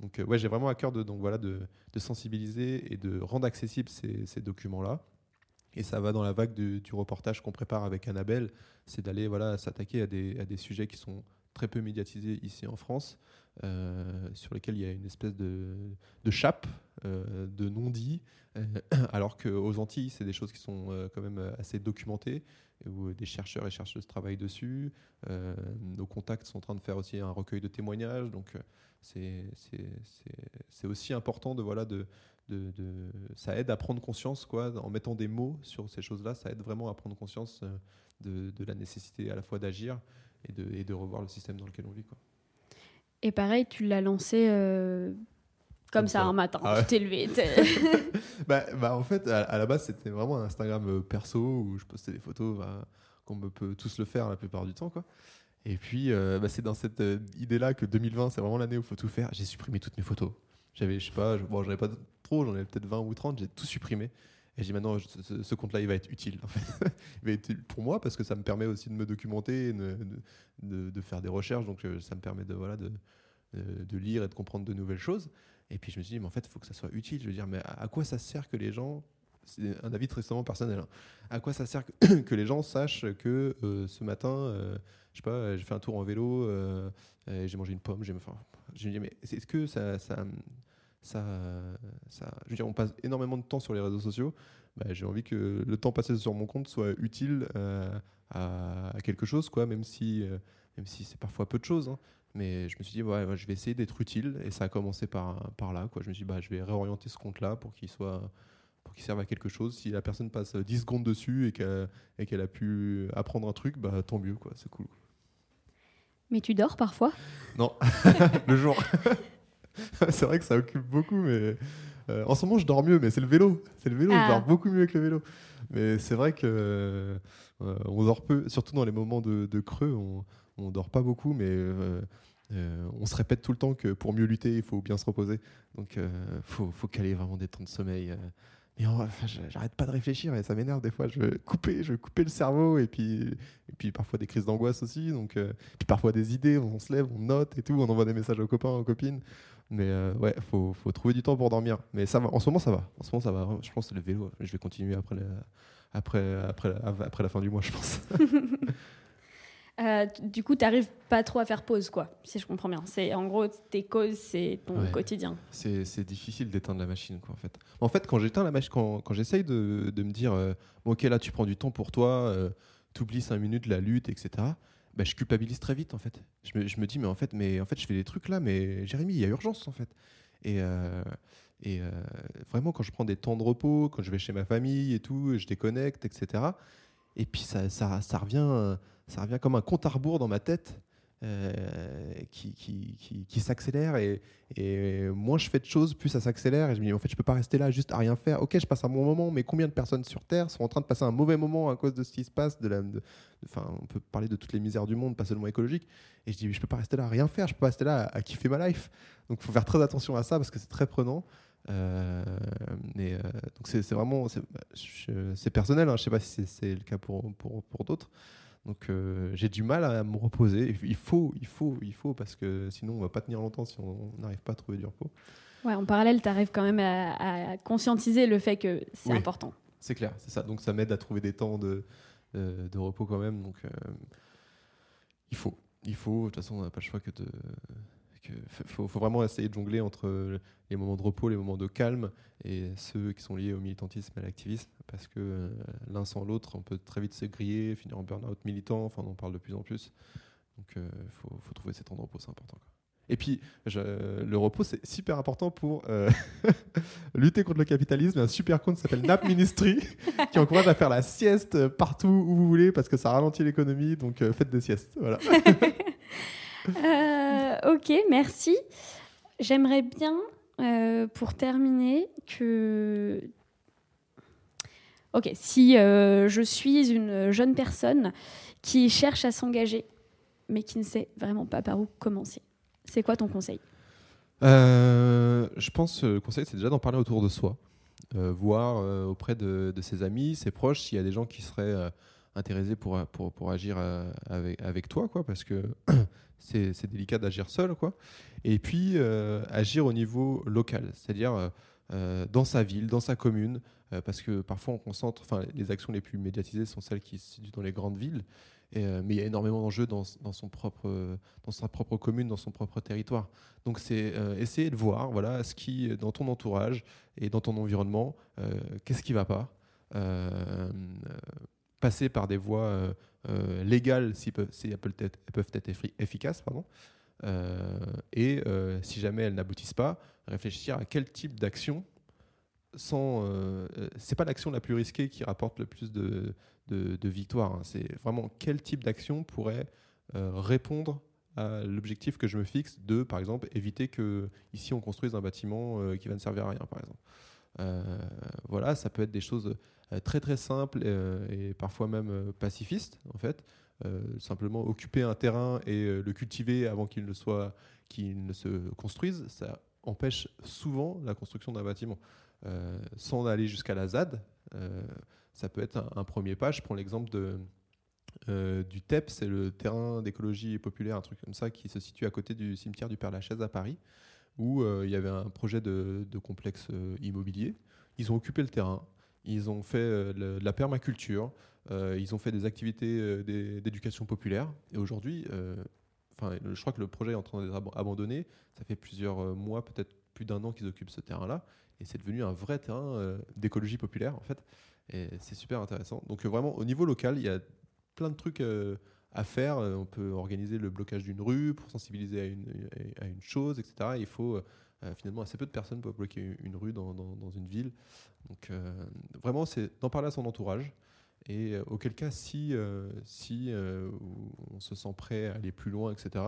Speaker 6: Donc, euh, ouais, j'ai vraiment à cœur de, donc, voilà, de, sensibiliser et de rendre accessibles ces, ces documents-là. Et ça va dans la vague du, reportage qu'on prépare avec Annabelle, c'est d'aller voilà, s'attaquer à des, à des, sujets qui sont très peu médiatisés ici en France, euh, sur lesquels il y a une espèce de, de chape, euh, de non-dit, euh, alors qu'aux Antilles, c'est des choses qui sont quand même assez documentées, où des chercheurs et chercheuses travaillent dessus. nos contacts sont en train de faire aussi un recueil de témoignages, donc c'est aussi important de, voilà, de, de, ça aide à prendre conscience, quoi, en mettant des mots sur ces choses-là, ça aide vraiment à prendre conscience euh, de, la nécessité à la fois d'agir et de, et de, revoir le système dans lequel on vit. Quoi.
Speaker 3: Et pareil, tu l'as lancé euh, comme, ça, un matin, ah tu t'es levé.
Speaker 6: bah, bah, en fait, à, la base, c'était vraiment un Instagram euh, perso où je postais des photos, bah, comme on peut tous le faire la plupart du temps. Quoi. Et puis, bah, c'est dans cette idée-là que 2020, c'est vraiment l'année où il faut tout faire. J'ai supprimé toutes mes photos. J'avais, je sais pas, bon, j'en avais pas trop, j'en avais peut-être 20 ou 30, j'ai tout supprimé. Et j'ai dit maintenant, ce, compte-là, il va être utile. Il va être utile pour moi parce que ça me permet aussi de me documenter, de, de, faire des recherches. Donc euh, ça me permet de, voilà, de, de, lire et de comprendre de nouvelles choses. Et puis je me suis dit, mais en fait, il faut que ça soit utile. Je veux dire, mais à, quoi ça sert que les gens. C'est un avis tristement personnel. Hein. À quoi ça sert que, les gens sachent que euh, ce matin, euh, je sais pas, j'ai fait un tour en vélo, j'ai mangé une pomme, j'ai. Enfin, je me dis, mais est-ce que ça, ça, ça, je veux dire, on passe énormément de temps sur les réseaux sociaux. Bah, j'ai envie que le temps passé sur mon compte soit utile euh, à, quelque chose, quoi, même si, euh, même si c'est parfois peu de choses. Hein. Mais je me suis dit, ouais, je vais essayer d'être utile. Et ça a commencé par, par là. Quoi. Je me suis dit, bah, je vais réorienter ce compte-là pour qu'il soit pour qu'il serve à quelque chose. Si la personne passe 10 secondes dessus et qu'elle, et qu'elle a pu apprendre un truc, bah, tant mieux, quoi, c'est cool.
Speaker 3: Mais tu dors parfois?
Speaker 6: Non, le jour. c'est vrai que ça occupe beaucoup, mais euh, en ce moment, je dors mieux, mais c'est le vélo. C'est le vélo,
Speaker 3: Ah.
Speaker 6: je dors beaucoup mieux avec le vélo. Mais c'est vrai que euh, on dort peu, surtout dans les moments de, de creux, on, on dort pas beaucoup, mais euh, euh, on se répète tout le temps que pour mieux lutter, il faut bien se reposer. Donc, il faut, faut caler vraiment des temps de sommeil. Mais en- enfin, j'arrête pas de réfléchir et ça m'énerve des fois. Je veux couper, je veux couper le cerveau et puis, et puis parfois des crises d'angoisse aussi. Donc, euh, puis parfois des idées, on se lève, on note et tout, on envoie des messages aux copains, aux copines. Mais euh, ouais, faut, faut trouver du temps pour dormir. Mais ça va, en ce moment ça va. En ce moment ça va. Je pense que le vélo. Je vais continuer après après, après, après la fin du mois, je pense.
Speaker 3: Euh, du coup, tu n'arrives pas trop à faire pause, quoi, si je comprends bien. C'est En gros, tes causes, c'est ton
Speaker 6: Ouais.
Speaker 3: quotidien.
Speaker 6: c'est difficile d'éteindre la machine quoi en fait en fait quand j'éteins la machine quand, quand j'essaye de, de me dire euh, ok là tu prends du temps pour toi euh, t'oublies 5 minutes la lutte etc bah, je culpabilise très vite en fait je me, je me dis mais en fait mais en fait je fais des trucs là mais Jérémy il y a urgence en fait et euh, et euh, vraiment quand je prends des temps de repos quand je vais chez ma famille et tout je déconnecte etc et puis ça, ça, ça revient ça revient comme un compte à rebours dans ma tête euh, qui, qui, qui, s'accélère et, moins je fais de choses, plus ça s'accélère. Et je me dis, en fait, je peux pas rester là juste à rien faire. Ok, je passe un bon moment, mais combien de personnes sur Terre sont en train de passer un mauvais moment à cause de ce qui se passe de la, Enfin, on peut parler de toutes les misères du monde, pas seulement écologique. Et je dis, je peux pas rester là à rien faire, je peux pas rester là à, kiffer ma life. Donc, il faut faire très attention à ça parce que c'est très prenant. Euh, euh, donc, c'est vraiment c'est personnel. Hein, je sais pas si c'est le cas pour, pour, pour d'autres. Donc euh, j'ai du mal à me reposer. Il faut, il faut, il faut, parce que sinon on va pas tenir longtemps si on n'arrive pas à trouver du repos.
Speaker 3: Ouais, en parallèle, tu arrives quand même à, à conscientiser le fait que c'est
Speaker 6: Oui.
Speaker 3: important.
Speaker 6: C'est clair, c'est ça. Donc ça m'aide à trouver des temps de, de, de repos quand même. Donc euh, il faut, il faut. De toute façon, on n'a pas le choix que de. Que- faut, faut vraiment essayer de jongler entre les moments de repos, les moments de calme et ceux qui sont liés au militantisme et à l'activisme, parce que euh, l'un sans l'autre, on peut très vite se griller, finir en burn-out militant. Enfin, on en parle de plus en plus. Donc, il faut, faut trouver ces temps de repos, c'est important. quoi. Et puis, je- le repos, c'est super important pour euh, lutter contre le capitalisme. Il y a un super compte qui s'appelle Nap Ministry qui encourage à faire la sieste partout où vous voulez parce que ça ralentit l'économie. Donc, euh, faites des siestes. Voilà.
Speaker 3: Euh, ok, merci. J'aimerais bien, euh, pour terminer, que... Ok, si euh, je suis une jeune personne qui cherche à s'engager, mais qui ne sait vraiment pas par où commencer, c'est quoi ton conseil?
Speaker 6: Je pense que le conseil, c'est déjà d'en parler autour de soi. Voir auprès de ses amis, ses proches, s'il y a des gens qui seraient euh, intéressés pour, pour, pour agir euh, avec, avec toi, quoi, parce que c'est délicat d'agir seul. Quoi. Et puis, euh, agir au niveau local, c'est-à-dire euh, euh, dans sa ville, dans sa commune, euh, parce que parfois on concentre, enfin, les actions les plus médiatisées sont celles qui se situent dans les grandes villes. Euh, mais il y a énormément d'enjeux dans, dans, dans sa propre commune, dans son propre territoire. Donc c'est euh, essayer de voir voilà, ce qui, dans ton entourage et dans ton environnement, euh, qu'est-ce qui ne va pas. Passer par des voies euh, euh, légales si, elles, peuvent être, peuvent être effi- efficaces. Pardon. Euh, et si jamais elles n'aboutissent pas, réfléchir à quel type d'action sans. C'est pas l'action la plus risquée qui rapporte le plus de, de, de victoires. hein. C'est vraiment quel type d'action pourrait répondre à l'objectif que je me fixe de, par exemple, éviter que ici on construise un bâtiment qui va ne servir à rien, par exemple. Voilà, ça peut être des choses très très simples euh, et parfois même euh, pacifistes, en fait. Euh, simplement occuper un terrain et euh, le cultiver avant qu'il ne soit, qu'il ne se construise, ça empêche souvent la construction d'un bâtiment. Euh, sans aller jusqu'à la ZAD, euh, ça peut être un, premier pas. Je prends l'exemple de, euh, du TEP, c'est le terrain d'écologie populaire, un truc comme ça, qui se situe à côté du cimetière du Père-Lachaise à Paris, où euh, il y avait un projet de, complexe euh, immobilier. Ils ont occupé le terrain, ils ont fait euh, de la permaculture, euh, ils ont fait des activités euh, d'é- d'éducation populaire, et aujourd'hui, euh, enfin, je crois que le projet est en train d'être ab- abandonné. Ça fait plusieurs euh, mois, peut-être plus d'un an qu'ils occupent ce terrain-là, et c'est devenu un vrai terrain euh, d'écologie populaire, en fait. Et c'est super intéressant. Donc euh, vraiment, au niveau local, il y a plein de trucs euh, à faire. Euh, on peut organiser le blocage d'une rue pour sensibiliser à une, à une chose, etc. Il faut euh, finalement assez peu de personnes pour bloquer une rue dans, une ville. Donc euh, vraiment, c'est d'en parler à son entourage et auquel cas, si, si on se sent prêt à aller plus loin, etc.,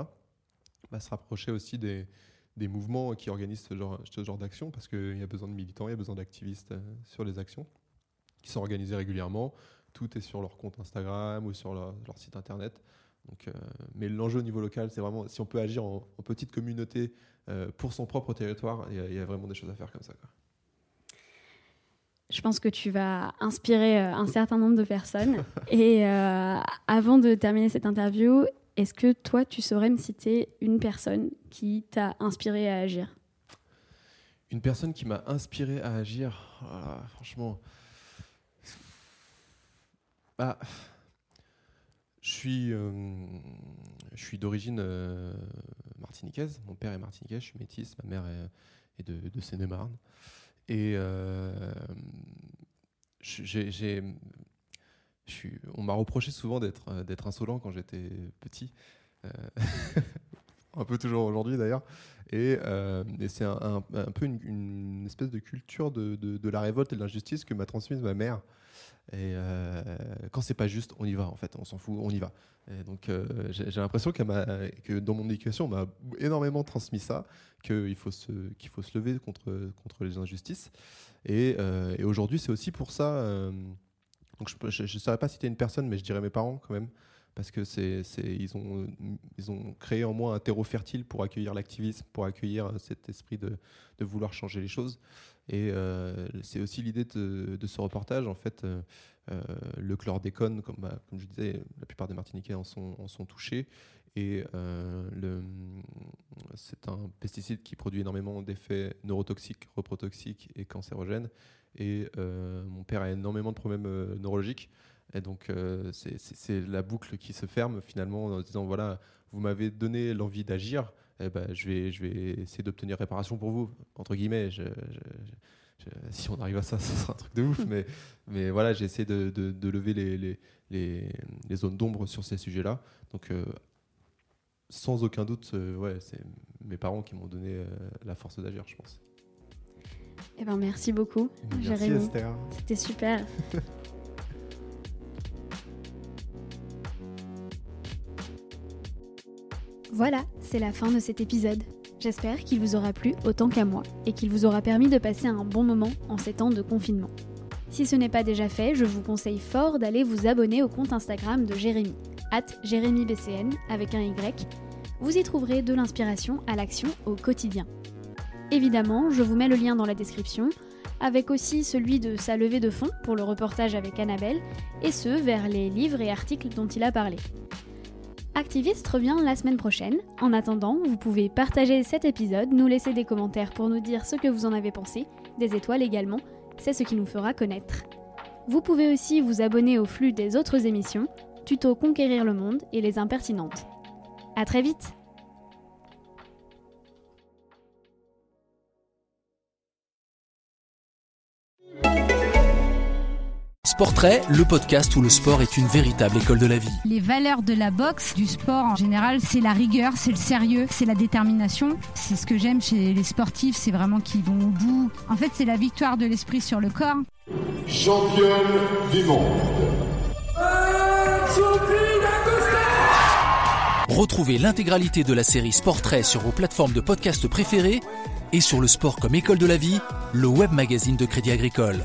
Speaker 6: bah, se rapprocher aussi des, des mouvements qui organisent ce genre, ce genre d'action, parce qu'il y a besoin de militants, il y a besoin d'activistes sur les actions qui sont organisées régulièrement. Tout est sur leur compte Instagram ou sur leur, site internet. Donc, mais l'enjeu au niveau local, c'est vraiment si on peut agir en, petite communauté pour son propre territoire, il y, a vraiment des choses à faire comme ça. Quoi.
Speaker 3: Je pense que tu vas inspirer euh, un certain nombre de personnes. Et euh, avant de terminer cette interview, est-ce que toi, tu saurais me citer une personne qui t'a inspiré à agir?
Speaker 6: Une personne qui m'a inspiré à agir? Ah, Franchement. Bah, je suis, euh, je suis d'origine martiniquaise. Mon père est martiniquais, je suis métisse. Ma mère est, de, de Seine-et-Marne. Et euh, on m'a reproché souvent d'être, euh, insolent quand j'étais petit. Euh, un peu toujours aujourd'hui d'ailleurs. Et, c'est un, peu une, espèce de culture de, de, la révolte et de l'injustice que m'a transmise ma mère. Et quand c'est pas juste, on y va en fait, on s'en fout, on y va. Donc j'ai l'impression que dans mon éducation, on m'a énormément transmis ça qu'il faut, se, faut se lever contre, contre les injustices. Et, euh, aujourd'hui, c'est aussi pour ça. Euh, donc je ne saurais pas citer une personne, mais je dirais mes parents quand même. Parce que c'est, ils, ont, ils ont créé en moi un terreau fertile pour accueillir l'activisme, pour accueillir cet esprit de vouloir changer les choses. Et euh, c'est aussi l'idée de, ce reportage. En fait, le chlordécone, comme, bah, comme je disais, la plupart des Martiniquais en sont, touchés. Et euh, c'est un pesticide qui produit énormément d'effets neurotoxiques, reprotoxiques et cancérogènes. Et euh, mon père a énormément de problèmes euh, neurologiques. Et donc, c'est la boucle qui se ferme finalement en disant voilà, vous m'avez donné l'envie d'agir, eh ben, je, vais, je vais essayer d'obtenir réparation pour vous, entre guillemets. si on arrive à ça, ce sera un truc de ouf. mais, mais voilà, j'ai essayé de, de, lever les, les, les, les zones d'ombre sur ces sujets-là. Donc, sans aucun doute, euh, ouais, c'est mes parents qui m'ont donné euh, la force d'agir, je pense.
Speaker 3: Eh ben, merci beaucoup,
Speaker 6: merci
Speaker 3: Jérémy.
Speaker 6: Esther.
Speaker 3: C'était super. voilà, c'est la fin de cet épisode. J'espère qu'il vous aura plu autant qu'à moi et qu'il vous aura permis de passer un bon moment en ces temps de confinement. Si ce n'est pas déjà fait, je vous conseille fort d'aller vous abonner au compte Instagram de Jérémy at JérémyBCN avec un Y, vous y trouverez de l'inspiration à l'action au quotidien. Évidemment, je vous mets le lien dans la description, avec aussi celui de sa levée de fonds pour le reportage avec Annabelle, et ce vers les livres et articles dont il a parlé. Activiste revient la semaine prochaine. En attendant, vous pouvez partager cet épisode, nous laisser des commentaires pour nous dire ce que vous en avez pensé, des étoiles également, c'est ce qui nous fera connaître. Vous pouvez aussi vous abonner au flux des autres émissions, Tuto Conquérir le monde et les impertinentes. À très vite
Speaker 7: Sportrait, le podcast où le sport est une véritable école de la vie.
Speaker 8: Les valeurs de la boxe, du sport en général, c'est la rigueur, c'est le sérieux, c'est la détermination. C'est ce que j'aime chez les sportifs, c'est vraiment qu'ils vont au bout. En fait, c'est la victoire de l'esprit sur le corps.
Speaker 9: Championne du monde.
Speaker 7: Retrouvez l'intégralité de la série Sportrait sur vos plateformes de podcast préférées et sur le sport comme école de la vie, le web magazine de Crédit Agricole.